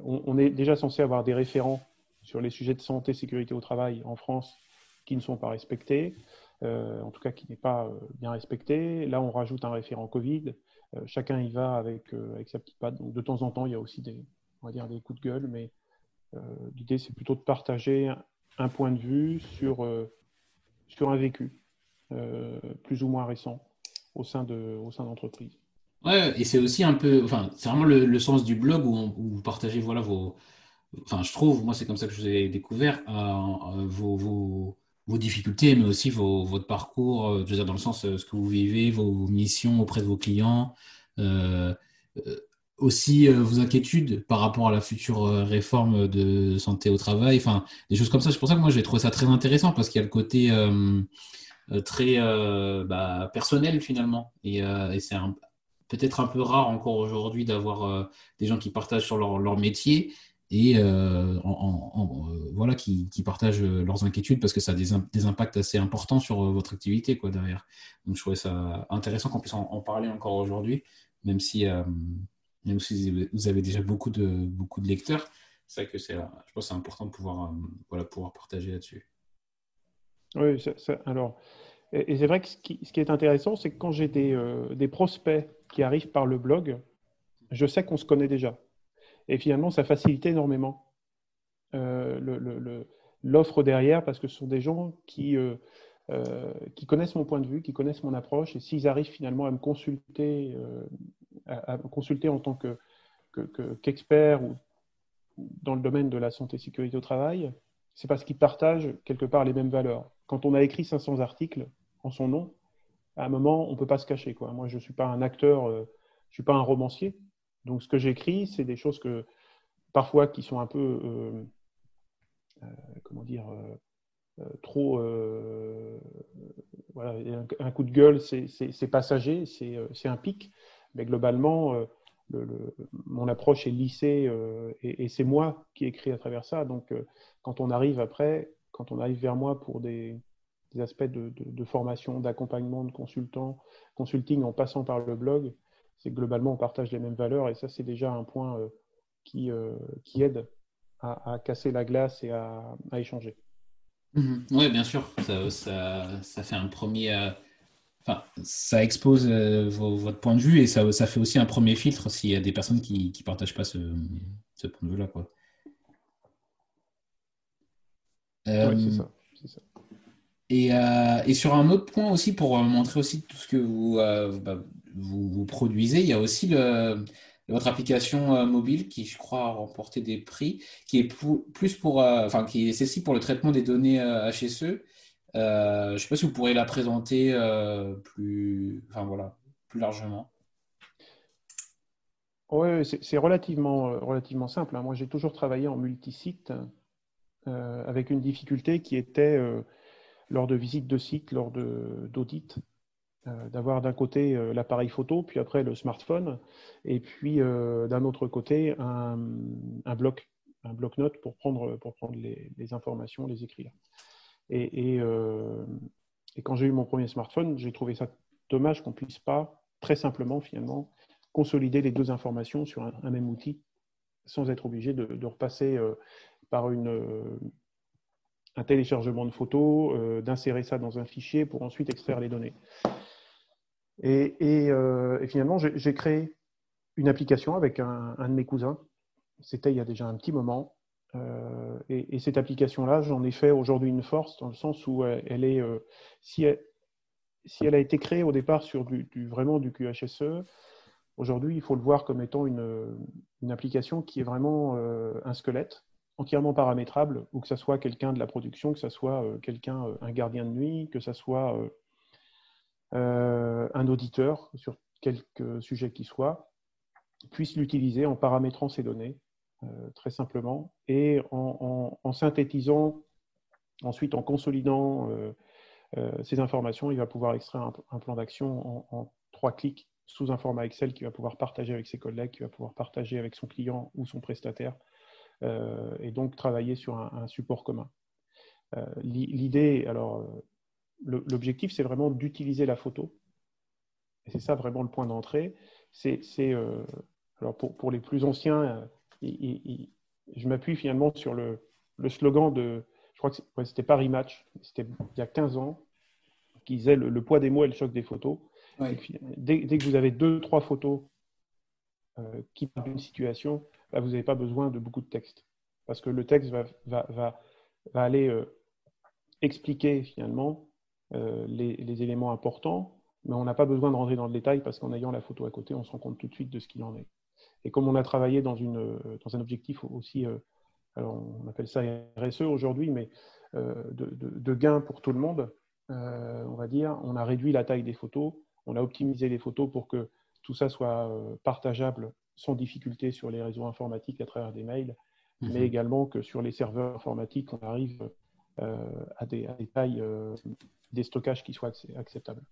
on, est déjà censé avoir des référents sur les sujets de santé, sécurité au travail en France qui ne sont pas respectés. Euh, en tout cas qui n'est pas euh, bien respecté. Là, on rajoute un référent Covid. Euh, chacun y va avec, avec sa petite patte. Donc, de temps en temps, il y a aussi des, on va dire, des coups de gueule, mais l'idée, c'est plutôt de partager un point de vue sur, sur un vécu plus ou moins récent au sein de au sein d'entreprises. Ouais, et c'est aussi un peu, enfin, c'est vraiment le, sens du blog où, vous partagez, voilà, vos, enfin, je trouve, moi, c'est comme ça que je vous ai découvert, vos, vos, vos difficultés, mais aussi vos, votre parcours, euh, je dans le sens euh, ce que vous vivez, vos missions auprès de vos clients, euh, aussi vos inquiétudes par rapport à la future réforme de santé au travail, enfin, des choses comme ça. C'est pour ça que moi, j'ai trouvé ça très intéressant parce qu'il y a le côté très bah, personnel finalement. Et, c'est peut-être un peu rare encore aujourd'hui d'avoir des gens qui partagent sur leur, métier et euh, euh, voilà, qui, partagent leurs inquiétudes parce que ça a des, des impacts assez importants sur euh, votre activité quoi, derrière. Donc je trouvais ça intéressant qu'on puisse en, parler encore aujourd'hui, même si, même si vous avez déjà beaucoup de, beaucoup de lecteurs. C'est vrai que c'est, je pense c'est important de pouvoir, voilà, pouvoir partager là-dessus. Oui, alors, et, c'est vrai que ce qui, est intéressant, c'est que quand j'ai des, des prospects qui arrivent par le blog, je sais qu'on se connaît déjà. Et finalement, ça facilite énormément euh, l'offre derrière parce que ce sont des gens qui, euh, euh, qui connaissent mon point de vue, qui connaissent mon approche. Et s'ils arrivent finalement à me consulter, à, me consulter en tant que, qu'expert dans le domaine de la santé et sécurité au travail, c'est parce qu'ils partagent quelque part les mêmes valeurs. Quand on a écrit 500 articles en son nom, à un moment, on ne peut pas se cacher. Moi, je ne suis pas un acteur, je ne suis pas un romancier. Donc, ce que j'écris, c'est des choses que parfois qui sont un peu, euh, euh, comment dire, euh, trop. voilà, un, coup de gueule, c'est passager, c'est un pic, mais globalement, mon approche est lissée et, c'est moi qui écris à travers ça. Donc, quand on arrive après, quand on arrive vers moi pour des, aspects de, formation, d'accompagnement, de consultant, consulting en passant par le blog, c'est globalement on partage les mêmes valeurs et ça c'est déjà un point euh, qui, euh, qui aide à, casser la glace et à, échanger. Mhm. Oui, bien sûr, ça, ça, ça, fait un premier. Euh, enfin, ça expose votre point de vue et ça, ça fait aussi un premier filtre s'il y a des personnes qui ne partagent pas ce, ce point de vue-là. Quoi. oui, c'est ça. ça. Et, et, sur un autre point aussi, pour montrer aussi tout ce que vous, bah, vous, produisez. Il y a aussi le, votre application euh, mobile qui, je crois, a remporté des prix, qui est plus pour, euh, enfin, qui est celle-ci pour le traitement des données HSE. Euh, je ne sais pas si vous pourrez la présenter plus, enfin, voilà, plus largement. Oui, c'est relativement, relativement simple. Hein. Moi, j'ai toujours travaillé en multisite avec une difficulté qui était lors de visites de sites, lors d'audits. Euh, d'avoir d'un côté euh, l'appareil photo, puis après le smartphone, et puis euh, d'un autre côté un, bloc, un bloc-notes pour prendre, pour prendre les, informations, les écrire. Et, quand j'ai eu mon premier smartphone, j'ai trouvé ça dommage qu'on ne puisse pas très simplement finalement consolider les deux informations sur un, même outil sans être obligé de, repasser par une, un téléchargement de photos, d'insérer ça dans un fichier pour ensuite extraire les données. Euh, et, finalement, j'ai créé une application avec un, de mes cousins. C'était il y a déjà un petit moment. Euh, et, cette application-là, j'en ai fait aujourd'hui une force dans le sens où elle, est, euh, si, elle, a été créée au départ sur vraiment du QHSE, Aujourd'hui, il faut le voir comme étant une, application qui est vraiment un squelette entièrement paramétrable, ou que ce soit quelqu'un de la production, que ce soit quelqu'un, un gardien de nuit, que ce soit un auditeur sur quelque sujet qu'il soit, puisse l'utiliser en paramétrant ses données, très simplement, et en synthétisant Ensuite, en consolidant euh, euh, ces informations, il va pouvoir extraire un, plan d'action en, trois clics sous un format Excel qu'il va pouvoir partager avec ses collègues, qu'il va pouvoir partager avec son client ou son prestataire, euh, et donc travailler sur un, support commun. L'idée, alors, l'objectif, c'est vraiment d'utiliser la photo. Et c'est ça vraiment le point d'entrée. C'est, alors pour, pour, les plus anciens, je m'appuie finalement sur le, le slogan de je crois que c'était pas Rematch, c'était il y a 15 ans, qui disait le, poids des mots et le choc des photos. Dès, que vous avez deux, trois photos euh, qui parlent d'une situation, là, vous n'avez pas besoin de beaucoup de texte. Parce que le texte va, va, va, va aller euh, expliquer finalement euh, les, les, éléments importants, mais on n'a pas besoin de rentrer dans le détail parce qu'en ayant la photo à côté, on se rend compte tout de suite de ce qu'il en est. Et comme on a travaillé dans, une, dans un objectif aussi alors on appelle ça RSE aujourd'hui, mais euh, de, gains pour tout le monde, euh, on va dire. On a réduit la taille des photos, on a optimisé les photos pour que tout ça soit euh, partageable sans difficulté sur les réseaux informatiques à travers des mails, mhm. mais également que sur les serveurs informatiques, on arrive à des, tailles, des stockages qui soient acceptables.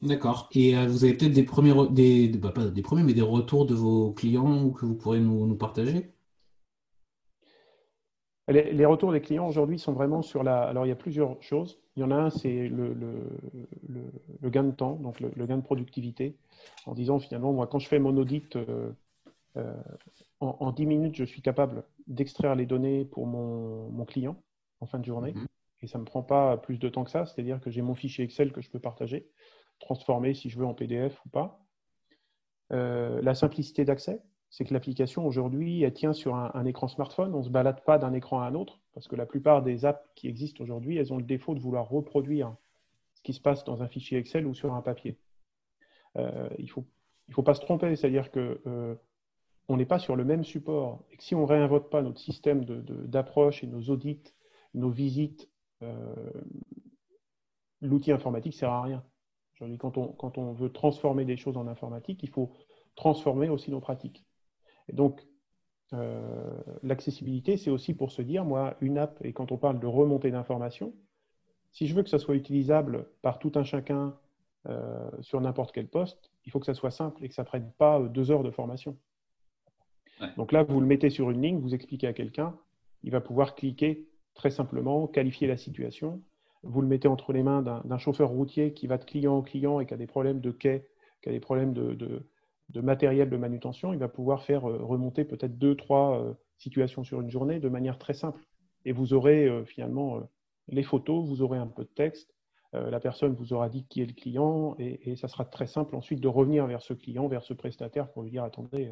D'accord. Et vous avez peut-être des premiers, des, bah, pas des premiers, mais des retours de vos clients que vous pourrez nous partager? Les, retours des clients aujourd'hui sont vraiment sur la. Alors, il y a plusieurs choses. Il y en a un, c'est le, gain de temps, donc le, gain de productivité, en disant finalement, moi, quand je fais mon audit, euh, euh, en, 10 minutes, je suis capable d'extraire les données pour mon, client en fin de journée. Mhm. Et ça ne me prend pas plus de temps que ça, c'est-à-dire que j'ai mon fichier Excel que je peux partager, transformer si je veux en PDF ou pas. Euh, la simplicité d'accès, c'est que l'application aujourd'hui, elle tient sur un, écran smartphone. On ne se balade pas d'un écran à un autre, parce que la plupart des apps qui existent aujourd'hui, elles ont le défaut de vouloir reproduire ce qui se passe dans un fichier Excel ou sur un papier. Euh, il ne faut, il faut pas se tromper, c'est-à-dire que euh, on n'est pas sur le même support. Et si on ne réinvote pas notre système d'approche et nos audits, nos visites, euh, l'outil informatique ne sert à rien. Quand on, quand on veut transformer des choses en informatique, il faut transformer aussi nos pratiques. Et donc, euh, l'accessibilité, c'est aussi pour se dire, moi, une app, et quand on parle de remontée d'informations, si je veux que ça soit utilisable par tout un chacun euh, sur n'importe quel poste, il faut que ça soit simple et que ça ne prenne pas deux heures de formation. Donc là, vous le mettez sur une ligne, vous expliquez à quelqu'un, il va pouvoir cliquer très simplement, qualifier la situation. Vous le mettez entre les mains d'un chauffeur routier qui va de client en client et qui a des problèmes de quai, qui a des problèmes de, matériel de manutention, il va pouvoir faire euh, remonter peut-être deux, trois euh, situations sur une journée de manière très simple. Et vous aurez euh, finalement les photos, vous aurez un peu de texte, la personne vous aura dit qui est le client, et, ça sera très simple ensuite de revenir vers ce client, vers ce prestataire pour lui dire attendez,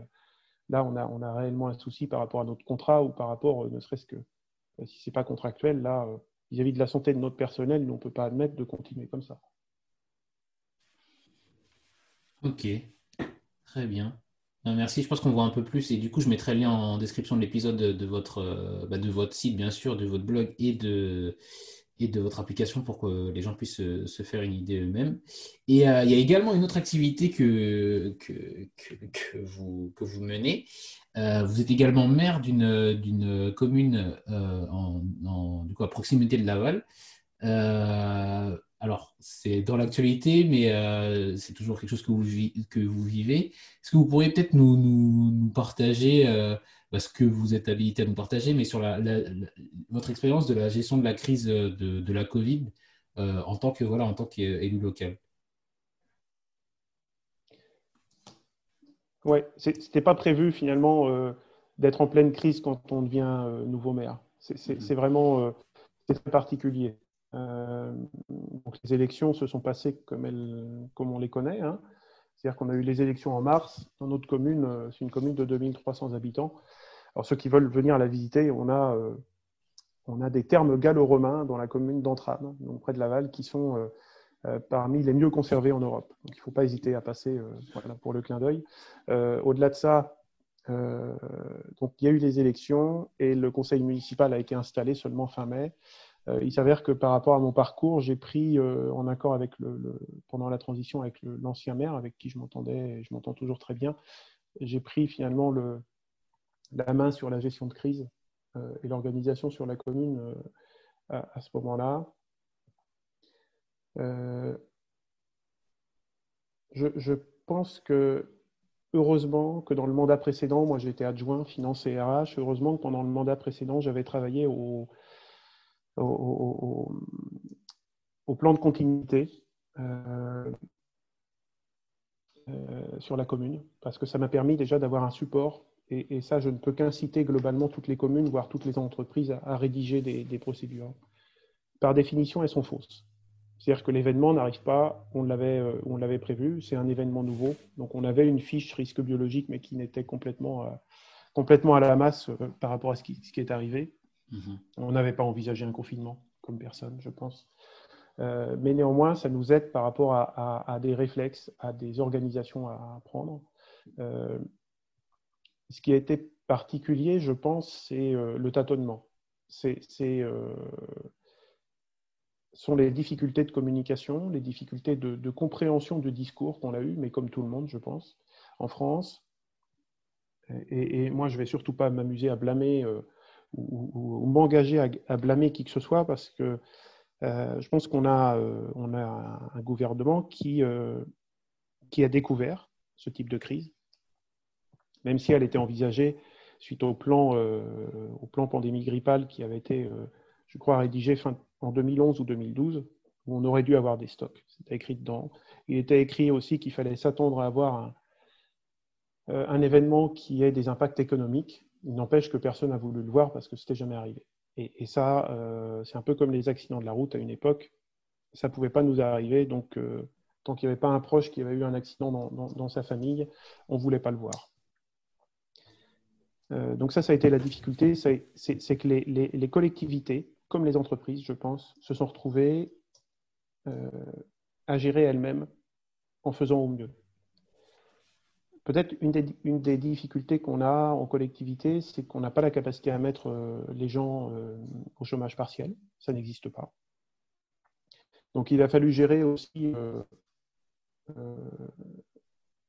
là on a, réellement un souci par rapport à notre contrat ou par rapport, ne serait-ce que si ce n'est pas contractuel, là, vis-à-vis -vis de la santé de notre personnel, on ne peut pas admettre de continuer comme ça. Ok, Très bien. Euh, merci, je pense qu'on voit un peu plus et du coup je mettrai le lien en description de l'épisode de, euh, bah, de votre site bien sûr, de votre blog et de, et de votre application pour que les gens puissent se, faire une idée eux-mêmes. Et euh, il y a également une autre activité que, que, vous, que vous menez. vous êtes également maire d'une commune en, du coup, à proximité de Laval alors, c'est dans l'actualité, mais euh, c'est toujours quelque chose que vous, que vous vivez. Est-ce que vous pourriez peut-être nous, partager euh, bah, ce que vous êtes habilité à nous partager, mais sur votre expérience de la gestion de la crise de, la Covid euh, en tant que voilà, en tant qu'élu local Oui, c'était pas prévu finalement d'être en pleine crise quand on devient nouveau maire. C'est mmh. vraiment très particulier. Euh, donc les élections se sont passées comme, elles, comme on les connaît. Hein. C'est-à-dire qu'on a eu les élections en mars dans notre commune. Euh, c'est une commune de 2300 habitants. Alors ceux qui veulent venir la visiter, on a, euh, on a des termes gallo-romains dans la commune d'Entrame, donc près de Laval, qui sont parmi les mieux conservés en Europe. Donc il ne faut pas hésiter à passer pour le clin d'œil. Au-delà de ça, donc il y a eu les élections et le conseil municipal a été installé seulement fin mai. il s'avère que par rapport à mon parcours, j'ai pris en accord avec le, pendant la transition avec l'ancien maire, avec qui je m'entendais, je m'entends toujours très bien, j'ai pris finalement le, la main sur la gestion de crise euh, et l'organisation sur la commune euh, à, ce moment-là. Euh, je, pense que heureusement que dans le mandat précédent, moi j'étais adjoint finance et RH, heureusement que pendant le mandat précédent, j'avais travaillé au, au, plan de continuité sur la commune, parce que ça m'a permis déjà d'avoir un support et, ça, je ne peux qu'inciter globalement toutes les communes, voire toutes les entreprises, à, rédiger des, procédures. Par définition, elles sont fausses. C'est-à-dire que l'événement n'arrive pas, on l'avait, euh, on l'avait prévu, c'est un événement nouveau. Donc on avait une fiche risque biologique, mais qui n'était complètement, euh, complètement à la masse euh, par rapport à ce qui, ce qui est arrivé. Mm-hmm. On n'avait pas envisagé un confinement, comme personne, je pense. mais néanmoins, ça nous aide par rapport à, des réflexes, à des organisations à prendre. Ce qui a été particulier, je pense, c'est euh, le tâtonnement. C'est, euh, sont les difficultés de communication, les difficultés de, compréhension du discours qu'on a eu, mais comme tout le monde, je pense, en France. Et, moi, je ne vais surtout pas m'amuser à blâmer euh, ou, m'engager à, blâmer qui que ce soit, parce que je pense qu'on a, on a un gouvernement qui, qui a découvert ce type de crise, même si elle était envisagée suite au plan, euh, au plan pandémie grippale qui avait été, euh, je crois, rédigé fin, en 2011 ou 2012, où on aurait dû avoir des stocks. C'était écrit dedans. Il était écrit aussi qu'il fallait s'attendre à avoir un, euh, un, événement qui ait des impacts économiques. Il n'empêche que personne n'a voulu le voir parce que c'était jamais arrivé. Et, ça, c'est un peu comme les accidents de la route à une époque. Ça ne pouvait pas nous arriver, donc tant qu'il n'y avait pas un proche qui avait eu un accident dans, dans sa famille, on ne voulait pas le voir. Euh, donc ça, ça a été la difficulté, c'est que les, collectivités, comme les entreprises, je pense, se sont retrouvées euh, à gérer elles-mêmes en faisant au mieux. Peut-être une des, difficultés qu'on a en collectivité, c'est qu'on n'a pas la capacité à mettre euh, les gens au chômage partiel. Ça n'existe pas. Donc il a fallu gérer aussi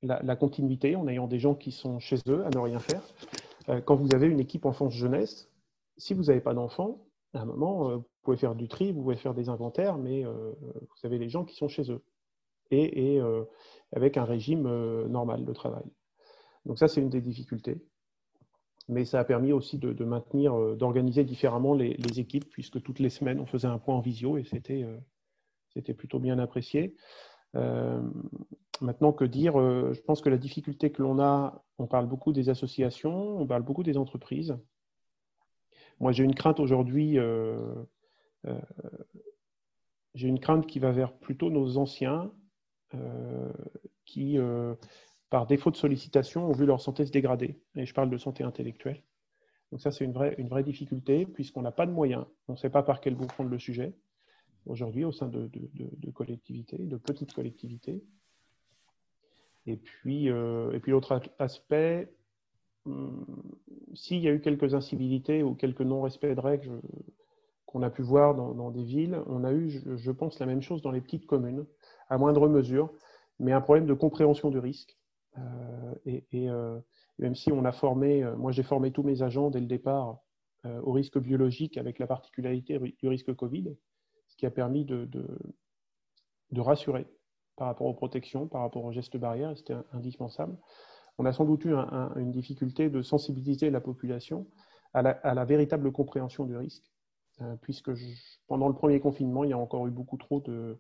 la, continuité en ayant des gens qui sont chez eux à ne rien faire. Euh, quand vous avez une équipe enfance-jeunesse, si vous n'avez pas d'enfants, à un moment, euh, vous pouvez faire du tri, vous pouvez faire des inventaires, mais euh, vous avez les gens qui sont chez eux et, avec un régime normal de travail. Donc ça, c'est une des difficultés. Mais ça a permis aussi de, maintenir, d'organiser différemment les, équipes, puisque toutes les semaines, on faisait un point en visio et c'était, c'était plutôt bien apprécié. Maintenant, que dire euh, Je pense que la difficulté que l'on a, on parle beaucoup des associations, on parle beaucoup des entreprises. Moi, j'ai une crainte aujourd'hui, euh, euh, j'ai une crainte qui va vers plutôt nos anciens qui, par défaut de sollicitation, ont vu leur santé se dégrader. Et je parle de santé intellectuelle. Donc ça, c'est une vraie, difficulté, puisqu'on n'a pas de moyens. On ne sait pas par quel bout prendre le sujet aujourd'hui au sein de collectivités, de petites collectivités. Et puis, euh, et puis l'autre aspect, hum, s'il y a eu quelques incivilités ou quelques non-respects de règles qu'on a pu voir dans, des villes, on a eu, je, pense, la même chose dans les petites communes, à moindre mesure, mais un problème de compréhension du risque. Euh, et, euh, même si on a formé, moi j'ai formé tous mes agents dès le départ au risque biologique avec la particularité du risque Covid, ce qui a permis de rassurer par rapport aux protections, par rapport aux gestes barrières, c'était indispensable. On a sans doute eu une difficulté de sensibiliser la population à la, véritable compréhension du risque, euh, puisque pendant le premier confinement, il y a encore eu beaucoup trop de,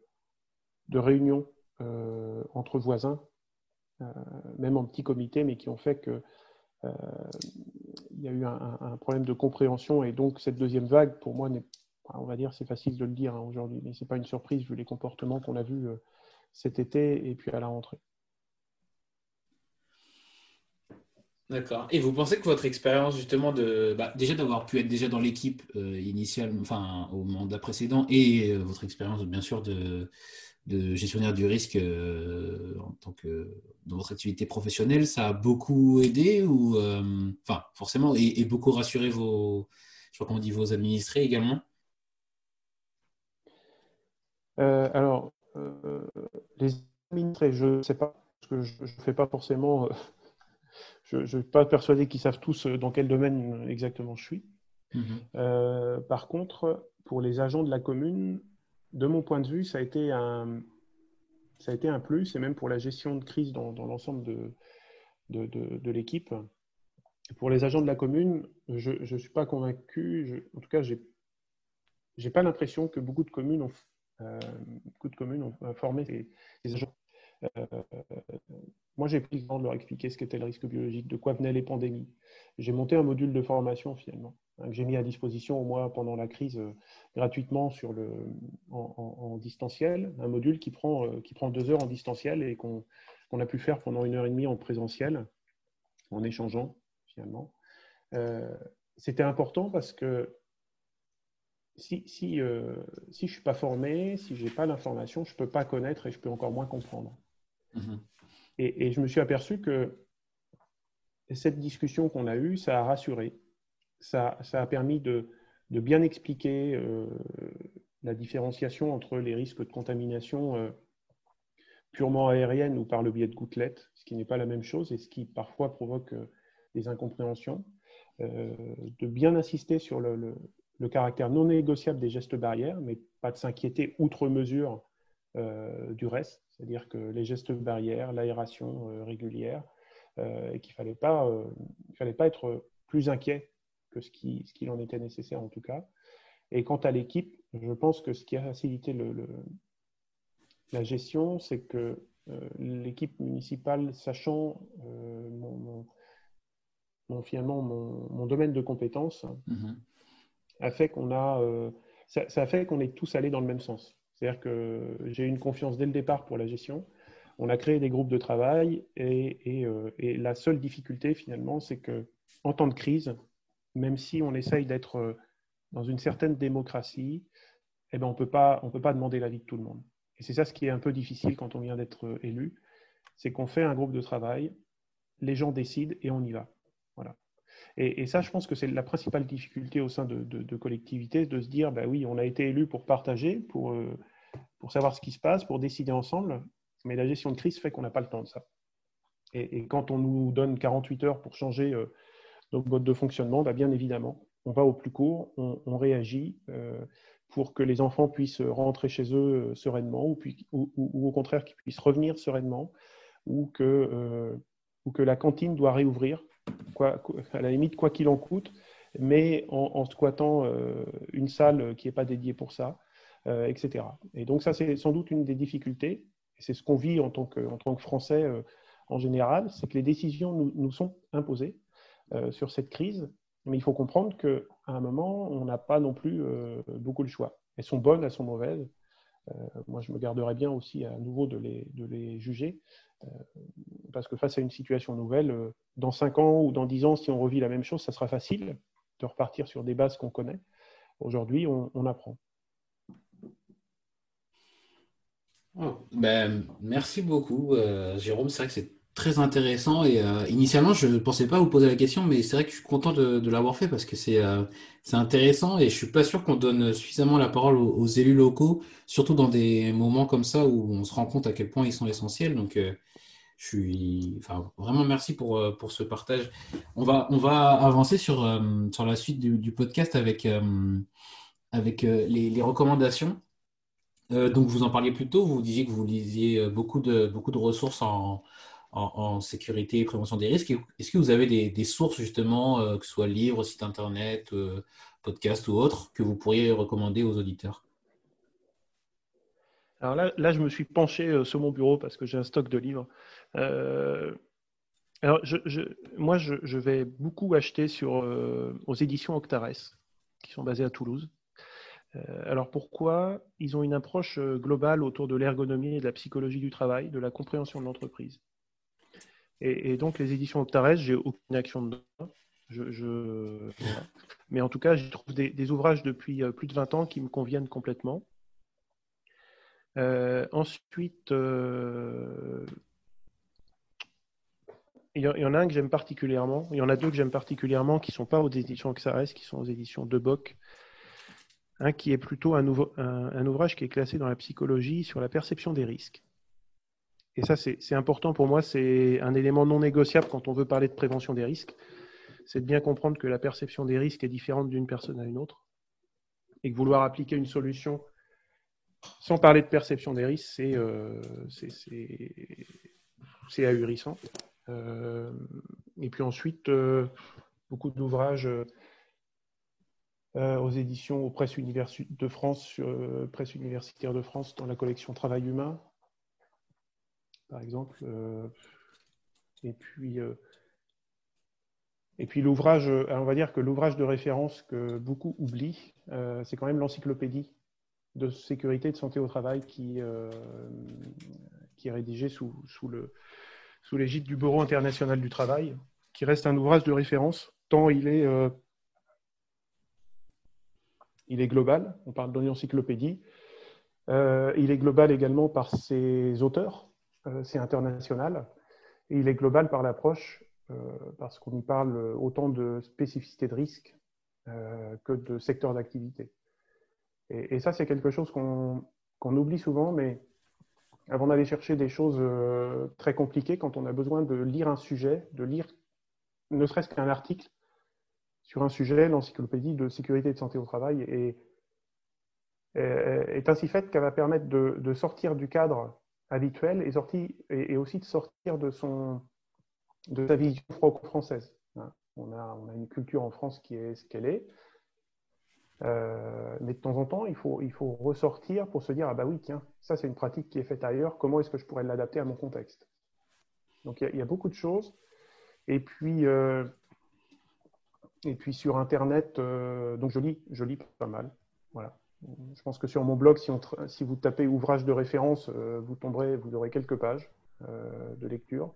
réunions euh, entre voisins, euh, même en petit comité, mais qui ont fait que il y a eu un, problème de compréhension et donc cette deuxième vague, pour moi, on va dire, c'est facile de le dire hein, aujourd'hui, mais ce n'est pas une surprise vu les comportements qu'on a vus cet été et puis à la rentrée. D'accord. Et vous pensez que votre expérience justement de bah, déjà d'avoir pu être déjà dans l'équipe euh, initiale, enfin au mandat précédent, et euh, votre expérience bien sûr de de gestionnaire du risque euh, en tant que dans votre activité professionnelle, ça a beaucoup aidé ou enfin forcément et, beaucoup rassuré vos, je crois qu'on dit vos administrés également? Alors les administrés, je ne sais pas parce que je ne fais pas forcément. je ne suis pas persuadé qu'ils savent tous dans quel domaine exactement je suis. Mhm. par contre, pour les agents de la commune, de mon point de vue, ça a été un, ça a été un plus, et même pour la gestion de crise dans, l'ensemble de, de, l'équipe. Pour les agents de la commune, je ne suis pas convaincu, en tout cas, je n'ai pas l'impression que beaucoup de communes ont, euh, beaucoup de communes ont formé ces, agents. Euh, moi, j'ai pris le temps de leur expliquer ce qu'était le risque biologique, de quoi venaient les pandémies. J'ai monté un module de formation finalement. Hein, que j'ai mis à disposition au moins pendant la crise euh, gratuitement sur le, en, distanciel, un module qui prend, euh, qui prend deux heures en distanciel et qu'on a pu faire pendant une heure et demie en présentiel, en échangeant finalement. Euh, c'était important parce que si, si, si je ne suis pas formé, si je n'ai pas l'information, je ne peux pas connaître et je peux encore moins comprendre. Mm-hmm. Et, et, je me suis aperçu que cette discussion qu'on a eue, ça a rassuré ça, a permis de, bien expliquer euh, la différenciation entre les risques de contamination euh, purement aérienne ou par le biais de gouttelettes, ce qui n'est pas la même chose et ce qui parfois provoque euh, des incompréhensions, de bien insister sur le, caractère non négociable des gestes barrières, mais pas de s'inquiéter outre mesure du reste, c'est-à-dire que les gestes barrières, l'aération régulière, et qu'il ne fallait, pas, fallait pas être plus inquiet que ce qu'il ce en était nécessaire en tout cas. Et quant à l'équipe, je pense que ce qui a facilité le, la gestion, c'est que euh, l'équipe municipale, sachant euh, finalement mon, domaine de compétences, mm-hmm. A fait qu'on a, euh, ça, fait qu'on est tous allés dans le même sens. C'est-à-dire que j'ai eu une confiance dès le départ pour la gestion. On a créé des groupes de travail et, et la seule difficulté finalement, c'est que en temps de crise, même si on essaye d'être euh, dans une certaine démocratie, eh ben, on ne peut pas demander l'avis de tout le monde. Et c'est ça ce qui est un peu difficile quand on vient d'être euh, élu, c'est qu'on fait un groupe de travail, les gens décident et on y va. Voilà. Et, ça, je pense que c'est la principale difficulté au sein de, collectivités, de se dire, bah oui, on a été élu pour partager, pour, euh, pour savoir ce qui se passe, pour décider ensemble, mais la gestion de crise fait qu'on n'a pas le temps de ça. Et, quand on nous donne 48 heures pour changer donc, mode de fonctionnement, bah, bien évidemment, on va au plus court, on, réagit euh, pour que les enfants puissent rentrer chez eux euh, sereinement ou, ou, au contraire qu'ils puissent revenir sereinement ou que, euh, ou que la cantine doit réouvrir, à la limite, quoi qu'il en coûte, mais en, squattant une salle qui n'est pas dédiée pour ça, etc. Et donc ça, c'est sans doute une des difficultés, c'est ce qu'on vit en tant que, tant que Français en général, c'est que les décisions nous, nous sont imposées euh, sur cette crise. Mais il faut comprendre qu'à un moment, on n'a pas non plus euh, beaucoup le choix. Elles sont bonnes, elles sont mauvaises. Euh, moi, je me garderais bien aussi à nouveau de les, de les juger, parce que face à une situation nouvelle, dans 5 ans ou dans 10 ans, si on revit la même chose, ça sera facile de repartir sur des bases qu'on connaît. Aujourd'hui, on, apprend. Oh, ben, merci beaucoup, Jérôme. C'est vrai que c'est très intéressant et euh, initialement je ne pensais pas vous poser la question mais c'est vrai que je suis content de, l'avoir fait parce que c'est euh, c'est intéressant et je suis pas sûr qu'on donne suffisamment la parole aux, élus locaux surtout dans des moments comme ça où on se rend compte à quel point ils sont essentiels. Donc euh, je suis enfin vraiment merci pour pour ce partage. On va on va avancer sur sur la suite du, podcast avec avec les, les recommandations. Donc vous en parliez plus tôt vous disiez que vous lisiez beaucoup de beaucoup de ressources en en, sécurité et prévention des risques. Est-ce que vous avez des, sources justement, euh, que ce soit livres, site internet, euh, podcast ou autres, que vous pourriez recommander aux auditeurs? Alors là, je me suis penché euh, sur mon bureau parce que j'ai un stock de livres. alors, je, moi, je, vais beaucoup acheter aux éditions Octares, qui sont basées à Toulouse. alors pourquoi? Ils ont une approche globale autour de l'ergonomie et de la psychologie du travail, de la compréhension de l'entreprise. Et, donc, les éditions Octares, j'ai aucune action dedans. Je, Mais en tout cas, j'y trouve des, ouvrages depuis euh, plus de 20 ans qui me conviennent complètement. ensuite, il y, en a un que j'aime particulièrement. Il y en a deux que j'aime particulièrement qui ne sont pas aux éditions XRS, qui sont aux éditions De Boc. Un qui est plutôt un, ouvrage qui est classé dans la psychologie sur la perception des risques. Et ça, c'est important pour moi. C'est un élément non négociable quand on veut parler de prévention des risques. C'est de bien comprendre que la perception des risques est différente d'une personne à une autre. Et que vouloir appliquer une solution sans parler de perception des risques, c'est euh, ahurissant. Euh, et puis ensuite, euh, beaucoup d'ouvrages aux éditions aux presses de France, presse universitaire de France, dans la collection Travail humain, par exemple. et puis, et puis l'ouvrage, on va dire que l'ouvrage de référence que beaucoup oublient, c'est quand même l'encyclopédie de sécurité et de santé au travail qui, est rédigée sous, sous le, sous l'égide du Bureau international du travail, qui reste un ouvrage de référence, tant il est, euh, il est global, on parle d'une encyclopédie, euh, il est global également par ses auteurs, euh, c'est international, et il est global par l'approche, parce qu'on y parle autant de spécificité de risque que de secteur d'activité. Et, ça, c'est quelque chose qu'on oublie souvent, mais avant d'aller chercher des choses euh, très compliquées, quand on a besoin de lire un sujet, de lire ne serait-ce qu'un article sur un sujet, l'encyclopédie de sécurité et de santé au travail est ainsi faite qu'elle va permettre de, sortir du cadre habituel et, et, aussi de sortir de, son, de sa vision franco-française. Hein. On a, on a, une culture en France qui est ce qu'elle est. Euh, mais de temps en temps, il faut, il faut ressortir pour se dire Ah, bah oui, tiens, ça c'est une pratique qui est faite ailleurs, comment est-ce que je pourrais l'adapter à mon contexte? Donc il y, a beaucoup de choses. Et puis, euh, et puis sur Internet, euh, donc je lis, je lis pas mal. Voilà. Je pense que sur mon blog, si, on, si vous tapez ouvrage de référence, vous tomberez, vous aurez quelques pages de lecture.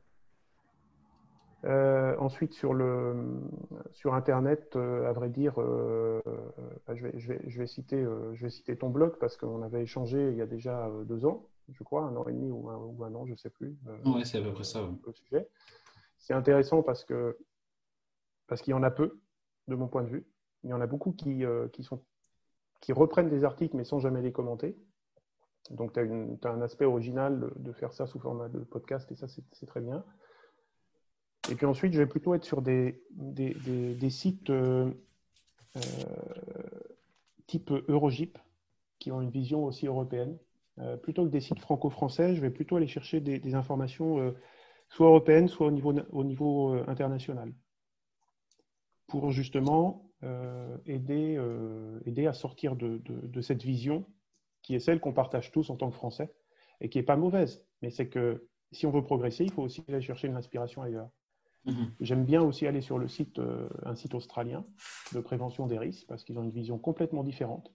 Euh, ensuite, sur, le, sur Internet, euh, à vrai dire, euh, bah, je, vais, je, vais, je, vais, citer, je vais citer ton blog parce qu'on avait échangé il y a déjà deux ans, je crois, un an et demi ou un, ou un an, je ne sais plus. oui, c'est à peu près ça. C'est intéressant parce que parce qu'il y en a peu, de mon point de vue. Il y en a beaucoup qui, qui, sont, qui reprennent des articles mais sans jamais les commenter. Donc, tu as, un aspect original de faire ça sous format de podcast et ça, c'est très bien. Et puis ensuite, je vais plutôt être sur des, sites euh, euh, type Eurogip, qui ont une vision aussi européenne. Euh, plutôt que des sites franco-français, je vais plutôt aller chercher des, informations soit européennes, soit au niveau international, pour justement aider, aider à sortir de, de, cette vision qui est celle qu'on partage tous en tant que Français et qui n'est pas mauvaise. Mais c'est que si on veut progresser, il faut aussi aller chercher une inspiration ailleurs. Mhm. J'aime bien aussi aller sur le site, euh, un site australien de prévention des risques, parce qu'ils ont une vision complètement différente.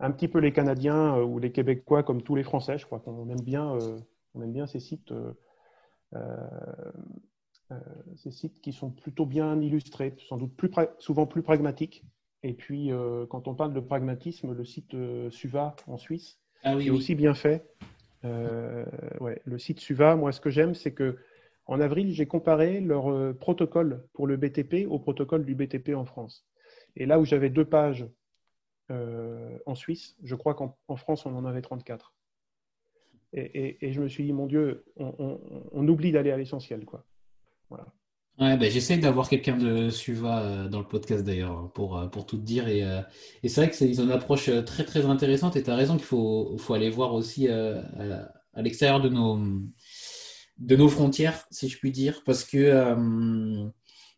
Un petit peu les Canadiens euh, ou les Québécois, comme tous les Français, je crois qu'on aime bien, euh, on aime bien ces sites, ces sites qui sont plutôt bien illustrés, sans doute plus souvent plus pragmatiques. Et puis, quand on parle de pragmatisme, le site Suva en Suisse ah est aussi bien fait. Ouais, le site Suva, moi, ce que j'aime, c'est que en avril, j'ai comparé leur euh, protocole pour le BTP au protocole du BTP en France. Et là où j'avais deux pages euh, en Suisse, je crois qu'en France, on en avait 34. Et, je me suis dit, mon Dieu, on, oublie d'aller à l'essentiel. quoi. Ouais, ben, j'essaie d'avoir quelqu'un de Suva euh, dans le podcast d'ailleurs, pour, pour tout dire. Et, c'est vrai qu'ils ont une approche très très intéressante. Et tu as raison qu'il faut, faut, aller voir aussi à, l'extérieur de nos, de nos frontières, si je puis dire, parce que, euh,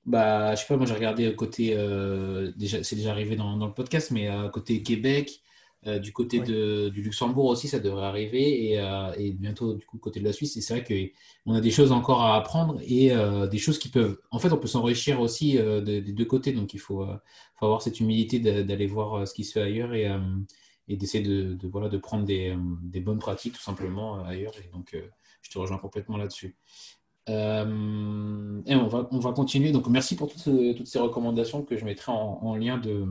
bah, je sais pas, moi j'ai regardé côté, euh, déjà, c'est déjà arrivé dans, le podcast, mais côté Québec, euh, du côté de, du Luxembourg aussi, ça devrait arriver, et, bientôt du coup côté de la Suisse. Et c'est vrai qu'on a des choses encore à apprendre et des choses qui peuvent, en fait, on peut s'enrichir aussi des deux côtés, donc il faut, faut avoir cette humilité d'aller voir ce qui se fait ailleurs et, et d'essayer de, de, voilà, de prendre des, des, bonnes pratiques tout simplement ailleurs. Et donc, je te rejoins complètement là-dessus. Euh, et on va, on va continuer. Donc, merci pour toutes, toutes, ces recommandations que je mettrai en, lien de,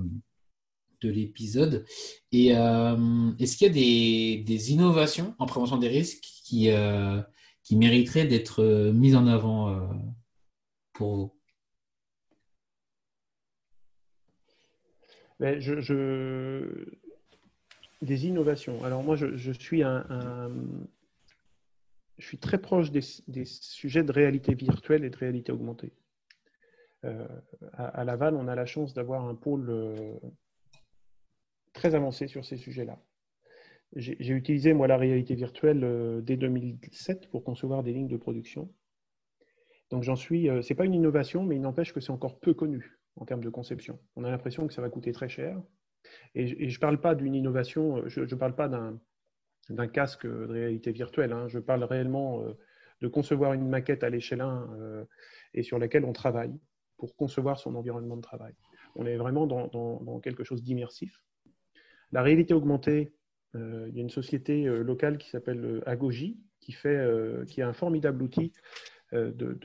l'épisode. Et est-ce qu'il y a des, innovations en prévention des risques qui, qui mériteraient d'être mises en avant pour vous? Ben, je, Des innovations. Alors moi, je, suis un, je suis très proche des, sujets de réalité virtuelle et de réalité augmentée. Euh, à, Laval, on a la chance d'avoir un pôle euh, très avancé sur ces sujets-là. J'ai utilisé, moi, la réalité virtuelle euh, dès 2007 pour concevoir des lignes de production. Donc, j'en suis, ce n'est pas une innovation, mais il n'empêche que c'est encore peu connu en termes de conception. On a l'impression que ça va coûter très cher. Et, je ne parle pas d'une innovation, je ne parle pas d'un casque de réalité virtuelle. Hein. Je parle réellement de concevoir une maquette à l'échelle 1 et sur laquelle on travaille pour concevoir son environnement de travail. On est vraiment dans, quelque chose d'immersif. La réalité augmentée, euh, il y a une société euh, locale qui s'appelle euh, Agogi, qui, fait, a un formidable outil de,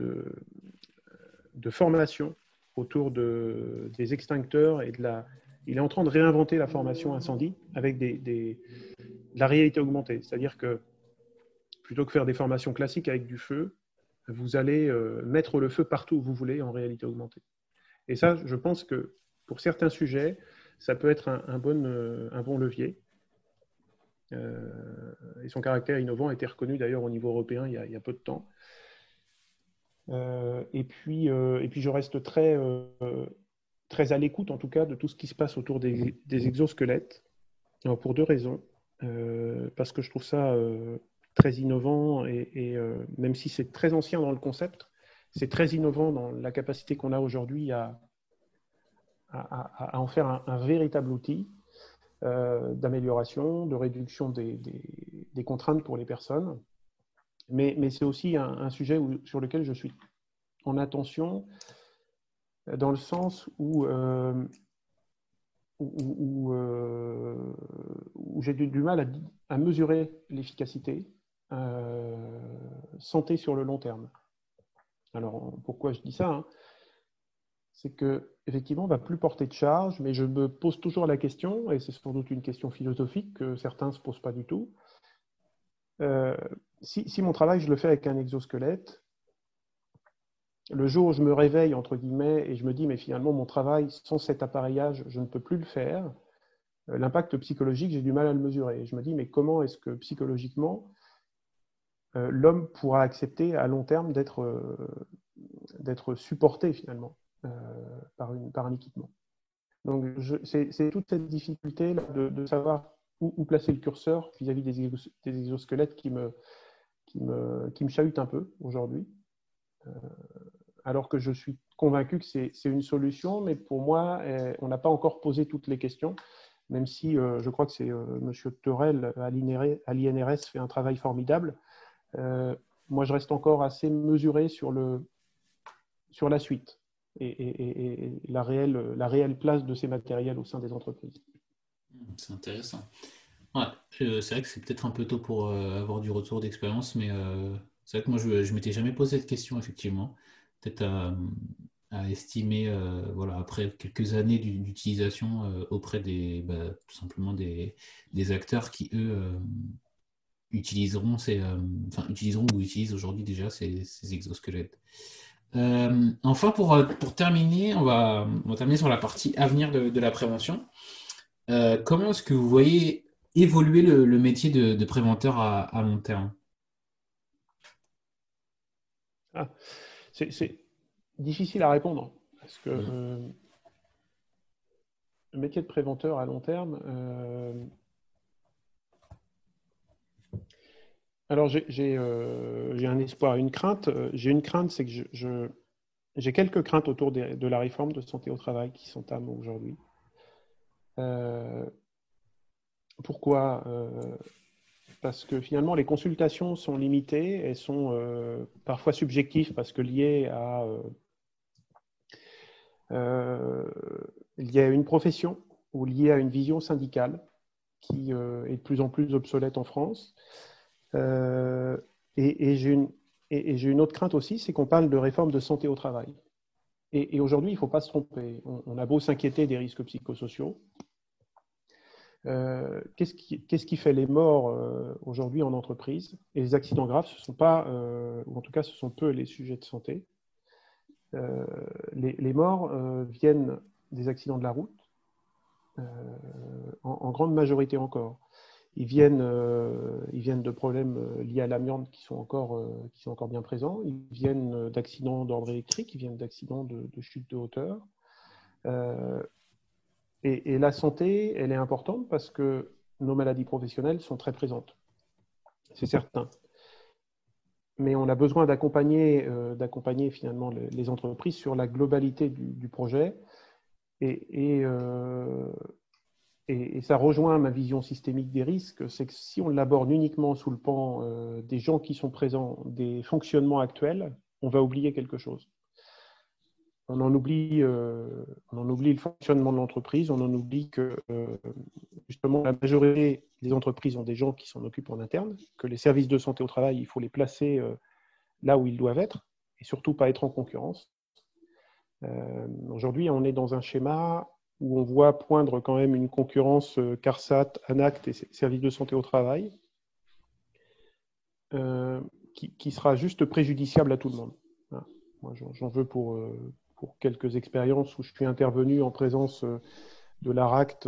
formation autour de, des extincteurs et de la... Il est en train de réinventer la formation incendie avec la réalité augmentée. C'est-à-dire que plutôt que faire des formations classiques avec du feu, vous allez mettre le feu partout où vous voulez en réalité augmentée. Et ça, je pense que pour certains sujets, ça peut être un, bon, euh, bon, levier. Euh, et son caractère innovant a été reconnu d'ailleurs au niveau européen il y a, peu de temps. et, puis, et puis, je reste très, très à l'écoute, en tout cas, de tout ce qui se passe autour des, exosquelettes, pour deux raisons. parce que je trouve ça très innovant et, euh, même si c'est très ancien dans le concept, c'est très innovant dans la capacité qu'on a aujourd'hui à, à, en faire un, véritable outil euh, d'amélioration, de réduction des, contraintes pour les personnes. Mais, c'est aussi un, sujet sur lequel je suis en attention dans le sens où, euh, où, j'ai du, mal à, mesurer l'efficacité euh, santé sur le long terme. Alors, pourquoi je dis ça hein? C'est que effectivement, va plus porter de charge, mais je me pose toujours la question, et c'est sans doute une question philosophique que certains ne se posent pas du tout. Euh, si, mon travail, je le fais avec un exosquelette, le jour où je me réveille, entre guillemets, et je me dis, mais finalement, mon travail, sans cet appareillage, je ne peux plus le faire, euh, l'impact psychologique, j'ai du mal à le mesurer. je me dis, mais comment est-ce que psychologiquement, euh, l'homme pourra accepter à long terme d'être supporté finalement? Par, une, par un équipement. Donc c'est toute cette difficulté de, savoir où, placer le curseur vis-à-vis des, exosquelettes qui me, qui un peu aujourd'hui. alors que je suis convaincu que c'est une solution, mais pour moi, eh, on n'a pas encore posé toutes les questions, même si je crois que c'est M. Terrel à l'INRS fait un travail formidable. Euh, moi, je reste encore assez mesuré sur la suite et, la, réelle, la réelle place de ces matériels au sein des entreprises. C'est intéressant. Euh, c'est vrai que c'est peut-être un peu tôt pour euh, avoir du retour d'expérience, mais c'est vrai que moi, je ne m'étais jamais posé cette question, effectivement. Peut-être à, estimer, voilà, après quelques années d'utilisation auprès des, bah, tout simplement des, des, acteurs qui, eux, utiliseront, ces, euh, enfin, utiliseront ou utilisent aujourd'hui déjà ces, exosquelettes. Euh, enfin, pour, euh, pour terminer, on va, on va terminer sur la partie avenir de, la prévention. comment est-ce que vous voyez évoluer le, métier de, préventeur à, long terme? Ah, C'est difficile à répondre parce que mmh. le métier de préventeur à long terme, alors, euh, j'ai un espoir, une crainte. Euh, j'ai une crainte, c'est que je, j'ai quelques craintes autour de, la réforme de santé au travail qui à aujourd'hui. Euh, pourquoi? Parce que finalement, les consultations sont limitées, elles sont parfois subjectives parce que liées à, liées à une profession ou liées à une vision syndicale qui est de plus en plus obsolète en France. Euh, et, j'ai une, autre crainte aussi, c'est qu'on parle de réforme de santé au travail. Et, aujourd'hui, il ne faut pas se tromper. On, a beau s'inquiéter des risques psychosociaux, qu'est-ce qui, fait les morts aujourd'hui en entreprise? Et les accidents graves, ce sont pas, ou en tout cas, ce sont peu les sujets de santé. Les, morts viennent des accidents de la route, en, grande majorité encore ils viennent, euh, ils viennent de problèmes euh, liés à l'amiante qui, sont encore, euh, qui sont encore bien présents. Ils viennent d'accidents d'ordre électrique, ils viennent d'accidents de, chute de hauteur. Et, la santé, elle est importante parce que nos maladies professionnelles sont très présentes. C'est certain. Mais on a besoin d'accompagner d'accompagner finalement les, entreprises sur la globalité du, projet. Et, et et, ça rejoint ma vision systémique des risques, c'est que si on l'aborde uniquement sous le pan euh, des gens qui sont présents, des fonctionnements actuels, on va oublier quelque chose. On en oublie, euh, on en oublie le fonctionnement de l'entreprise, on en oublie que euh, justement la majorité des entreprises ont des gens qui s'en occupent en interne, que les services de santé au travail, il faut les placer là où ils doivent être et surtout pas être en concurrence. Aujourd'hui, on est dans un schéma où on voit poindre quand même une concurrence euh, CARSAT, ANACT et services de santé au travail, euh, qui, sera juste préjudiciable à tout le monde. Moi, j'en veux pour, euh, pour quelques expériences où je suis intervenu en présence de l'ARACT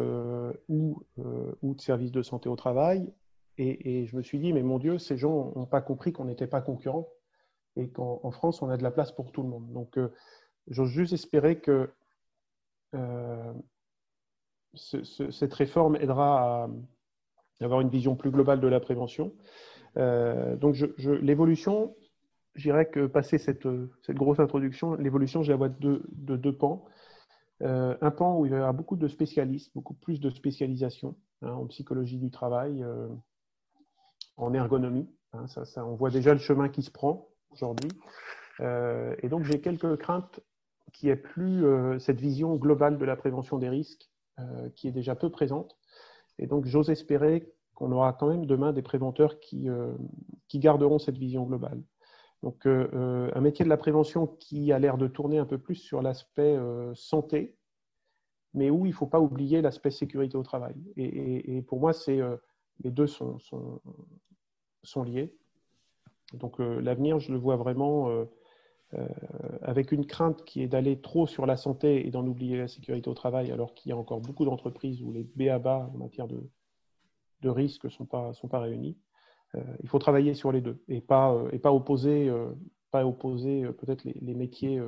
ou, de services de santé au travail. Et, je me suis dit, mais mon Dieu, ces gens n'ont pas compris qu'on n'était pas concurrents et qu'en France, on a de la place pour tout le monde. Donc, j'ose juste espérer que euh, cette réforme aidera à avoir une vision plus globale de la prévention. Euh, donc, l'évolution, je dirais que passé cette, cette grosse introduction, l'évolution, je la vois de, de deux pans. Euh, un pan où il y aura beaucoup de spécialistes, beaucoup plus de spécialisation hein, en psychologie du travail, en ergonomie. Hein, ça, on voit déjà le chemin qui se prend aujourd'hui. et donc, j'ai quelques craintes qui est plus euh, cette vision globale de la prévention des risques euh, qui est déjà peu présente. Et donc, j'ose espérer qu'on aura quand même demain des préventeurs qui, euh, qui garderont cette vision globale. Donc, un métier de la prévention qui a l'air de tourner un peu plus sur l'aspect santé, mais où il ne faut pas oublier l'aspect sécurité au travail. Et, pour moi, c'est les deux sont, sont, sont liés. Donc, l'avenir, je le vois vraiment avec une crainte qui est d'aller trop sur la santé et d'en oublier la sécurité au travail, alors qu'il y a encore beaucoup d'entreprises où les BABA en matière de, de risques ne sont pas, sont réunis. Euh, il faut travailler sur les deux et pas, euh, pas opposer, peut-être les, les, métiers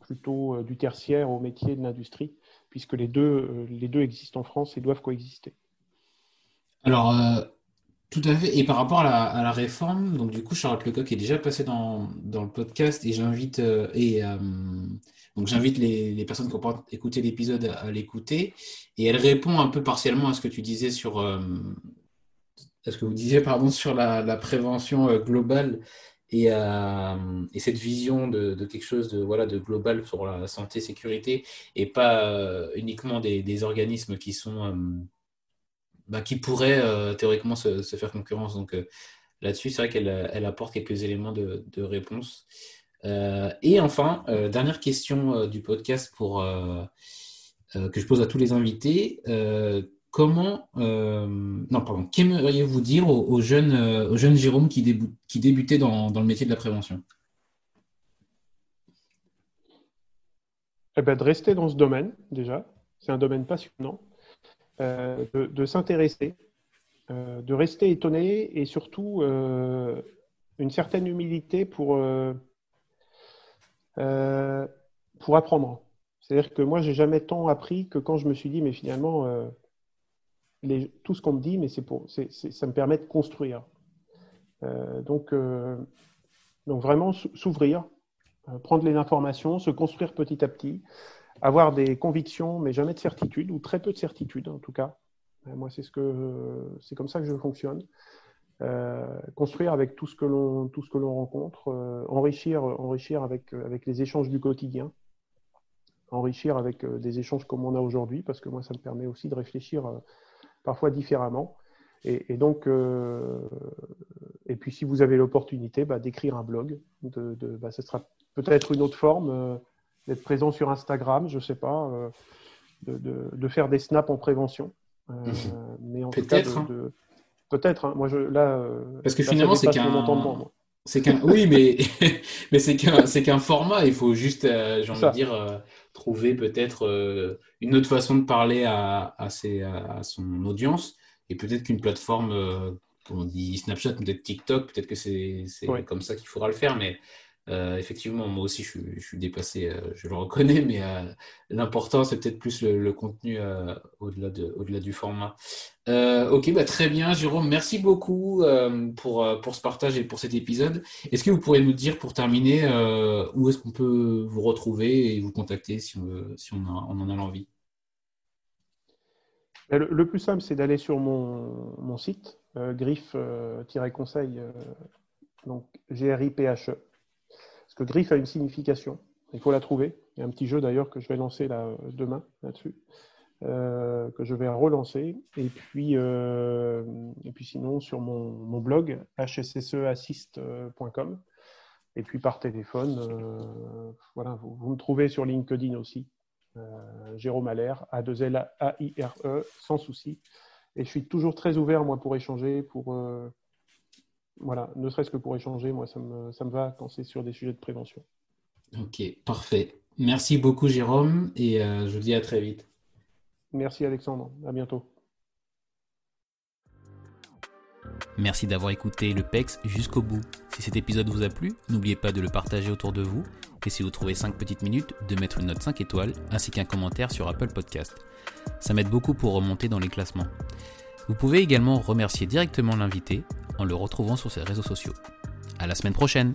plutôt du tertiaire aux métiers de l'industrie, puisque les deux, les deux existent en France et doivent coexister. Alors, tout à fait. Et par rapport à la, réforme, donc du coup, Charlotte Lecoq est déjà passée dans, dans le podcast et j'invite euh, euh, les, personnes qui ont pas écouté l'épisode à, l'écouter et elle répond un peu partiellement à ce que tu disais sur euh, à ce que vous disiez pardon sur la, prévention globale et, et, cette vision de, quelque chose de voilà de global sur la santé sécurité et pas uniquement des, organismes qui sont bah, qui pourrait euh, théoriquement se, faire concurrence. Donc euh, là-dessus, c'est vrai qu'elle elle apporte quelques éléments de, réponse. Euh, et enfin, dernière question du podcast pour, que je pose à tous les invités. comment, non, pardon, qu'aimeriez-vous dire aux, jeunes, aux jeunes Jérôme qui, qui débutaient dans, dans, le métier de la prévention? Eh ben, De rester dans ce domaine, déjà. C'est un domaine passionnant. Euh, de, s'intéresser, euh, de rester étonné et surtout euh, une certaine humilité pour, pour apprendre. C'est-à-dire que moi, j'ai jamais tant appris que quand je me suis dit, mais finalement, tout ce qu'on me dit, mais c'est pour, ça me permet de construire. donc, donc vraiment s'ouvrir, prendre les informations, se construire petit à petit, avoir des convictions, mais jamais de certitude, ou très peu de certitude en tout cas. Euh, moi, c'est ce que c'est comme ça que je fonctionne. Euh, construire avec tout ce que l'on rencontre, euh, enrichir enrichir avec avec les échanges du quotidien, enrichir avec des échanges comme on a aujourd'hui, parce que moi, ça me permet aussi de réfléchir parfois différemment. Et, donc, et puis si vous avez l'opportunité bah, d'écrire un blog, de, bah, sera peut-être une autre forme d'être présent sur Instagram, je ne sais pas. Euh, de, faire des snaps en prévention. Euh, mhm. Mais en tout cas, hein. peut-être. Hein. moi, je, là, parce que finalement, c'est qu'un. C'est qu'un. oui, mais mais c'est qu'un c'est qu'un format. Il faut juste, j'ai envie de dire, trouver peut-être une autre façon de parler à, à, ses, à son audience et peut-être qu'une plateforme on dit Snapchat, peut-être TikTok, peut-être que c'est comme ça qu'il faudra le faire, mais euh, effectivement, moi aussi, je, suis dépassé, euh, je le reconnais, mais euh, l'important, c'est peut-être plus le, contenu au-delà au du format. ok, bah, très bien, Jérôme, merci beaucoup pour, ce partage et pour cet épisode. Est-ce que vous pourriez nous dire, pour terminer, où est-ce qu'on peut vous retrouver et vous contacter si on, en a l'envie? Le, plus simple, c'est d'aller sur mon, site, euh, griffe-conseil, euh, donc G-R-I-P-H-E. Parce que griffe a une signification. Il faut la trouver. Il y a un petit jeu d'ailleurs que je vais lancer là, demain là-dessus. Euh, que je vais relancer. Et puis, et puis sinon, sur mon, blog, hsseassist.com. Et puis par téléphone, voilà, vous, vous, me trouvez sur LinkedIn aussi. Jérôme Allaire, A2L-A-I-R-E, sans souci. Et je suis toujours très ouvert, moi, pour échanger, pour. Voilà, ne serait-ce que pour échanger, moi, ça me, ça me va quand c'est sur des sujets de prévention. Ok, parfait. Merci beaucoup, Jérôme, et euh, je vous dis à très vite. Merci, Alexandre. À bientôt. Merci d'avoir écouté le PEX jusqu'au bout. Si cet épisode vous a plu, n'oubliez pas de le partager autour de vous et si vous trouvez 5 petites minutes, de mettre une note 5 étoiles ainsi qu'un commentaire sur Apple Podcast. Ça m'aide beaucoup pour remonter dans les classements. Vous pouvez également remercier directement l'invité en le retrouvant sur ses réseaux sociaux. À la semaine prochaine!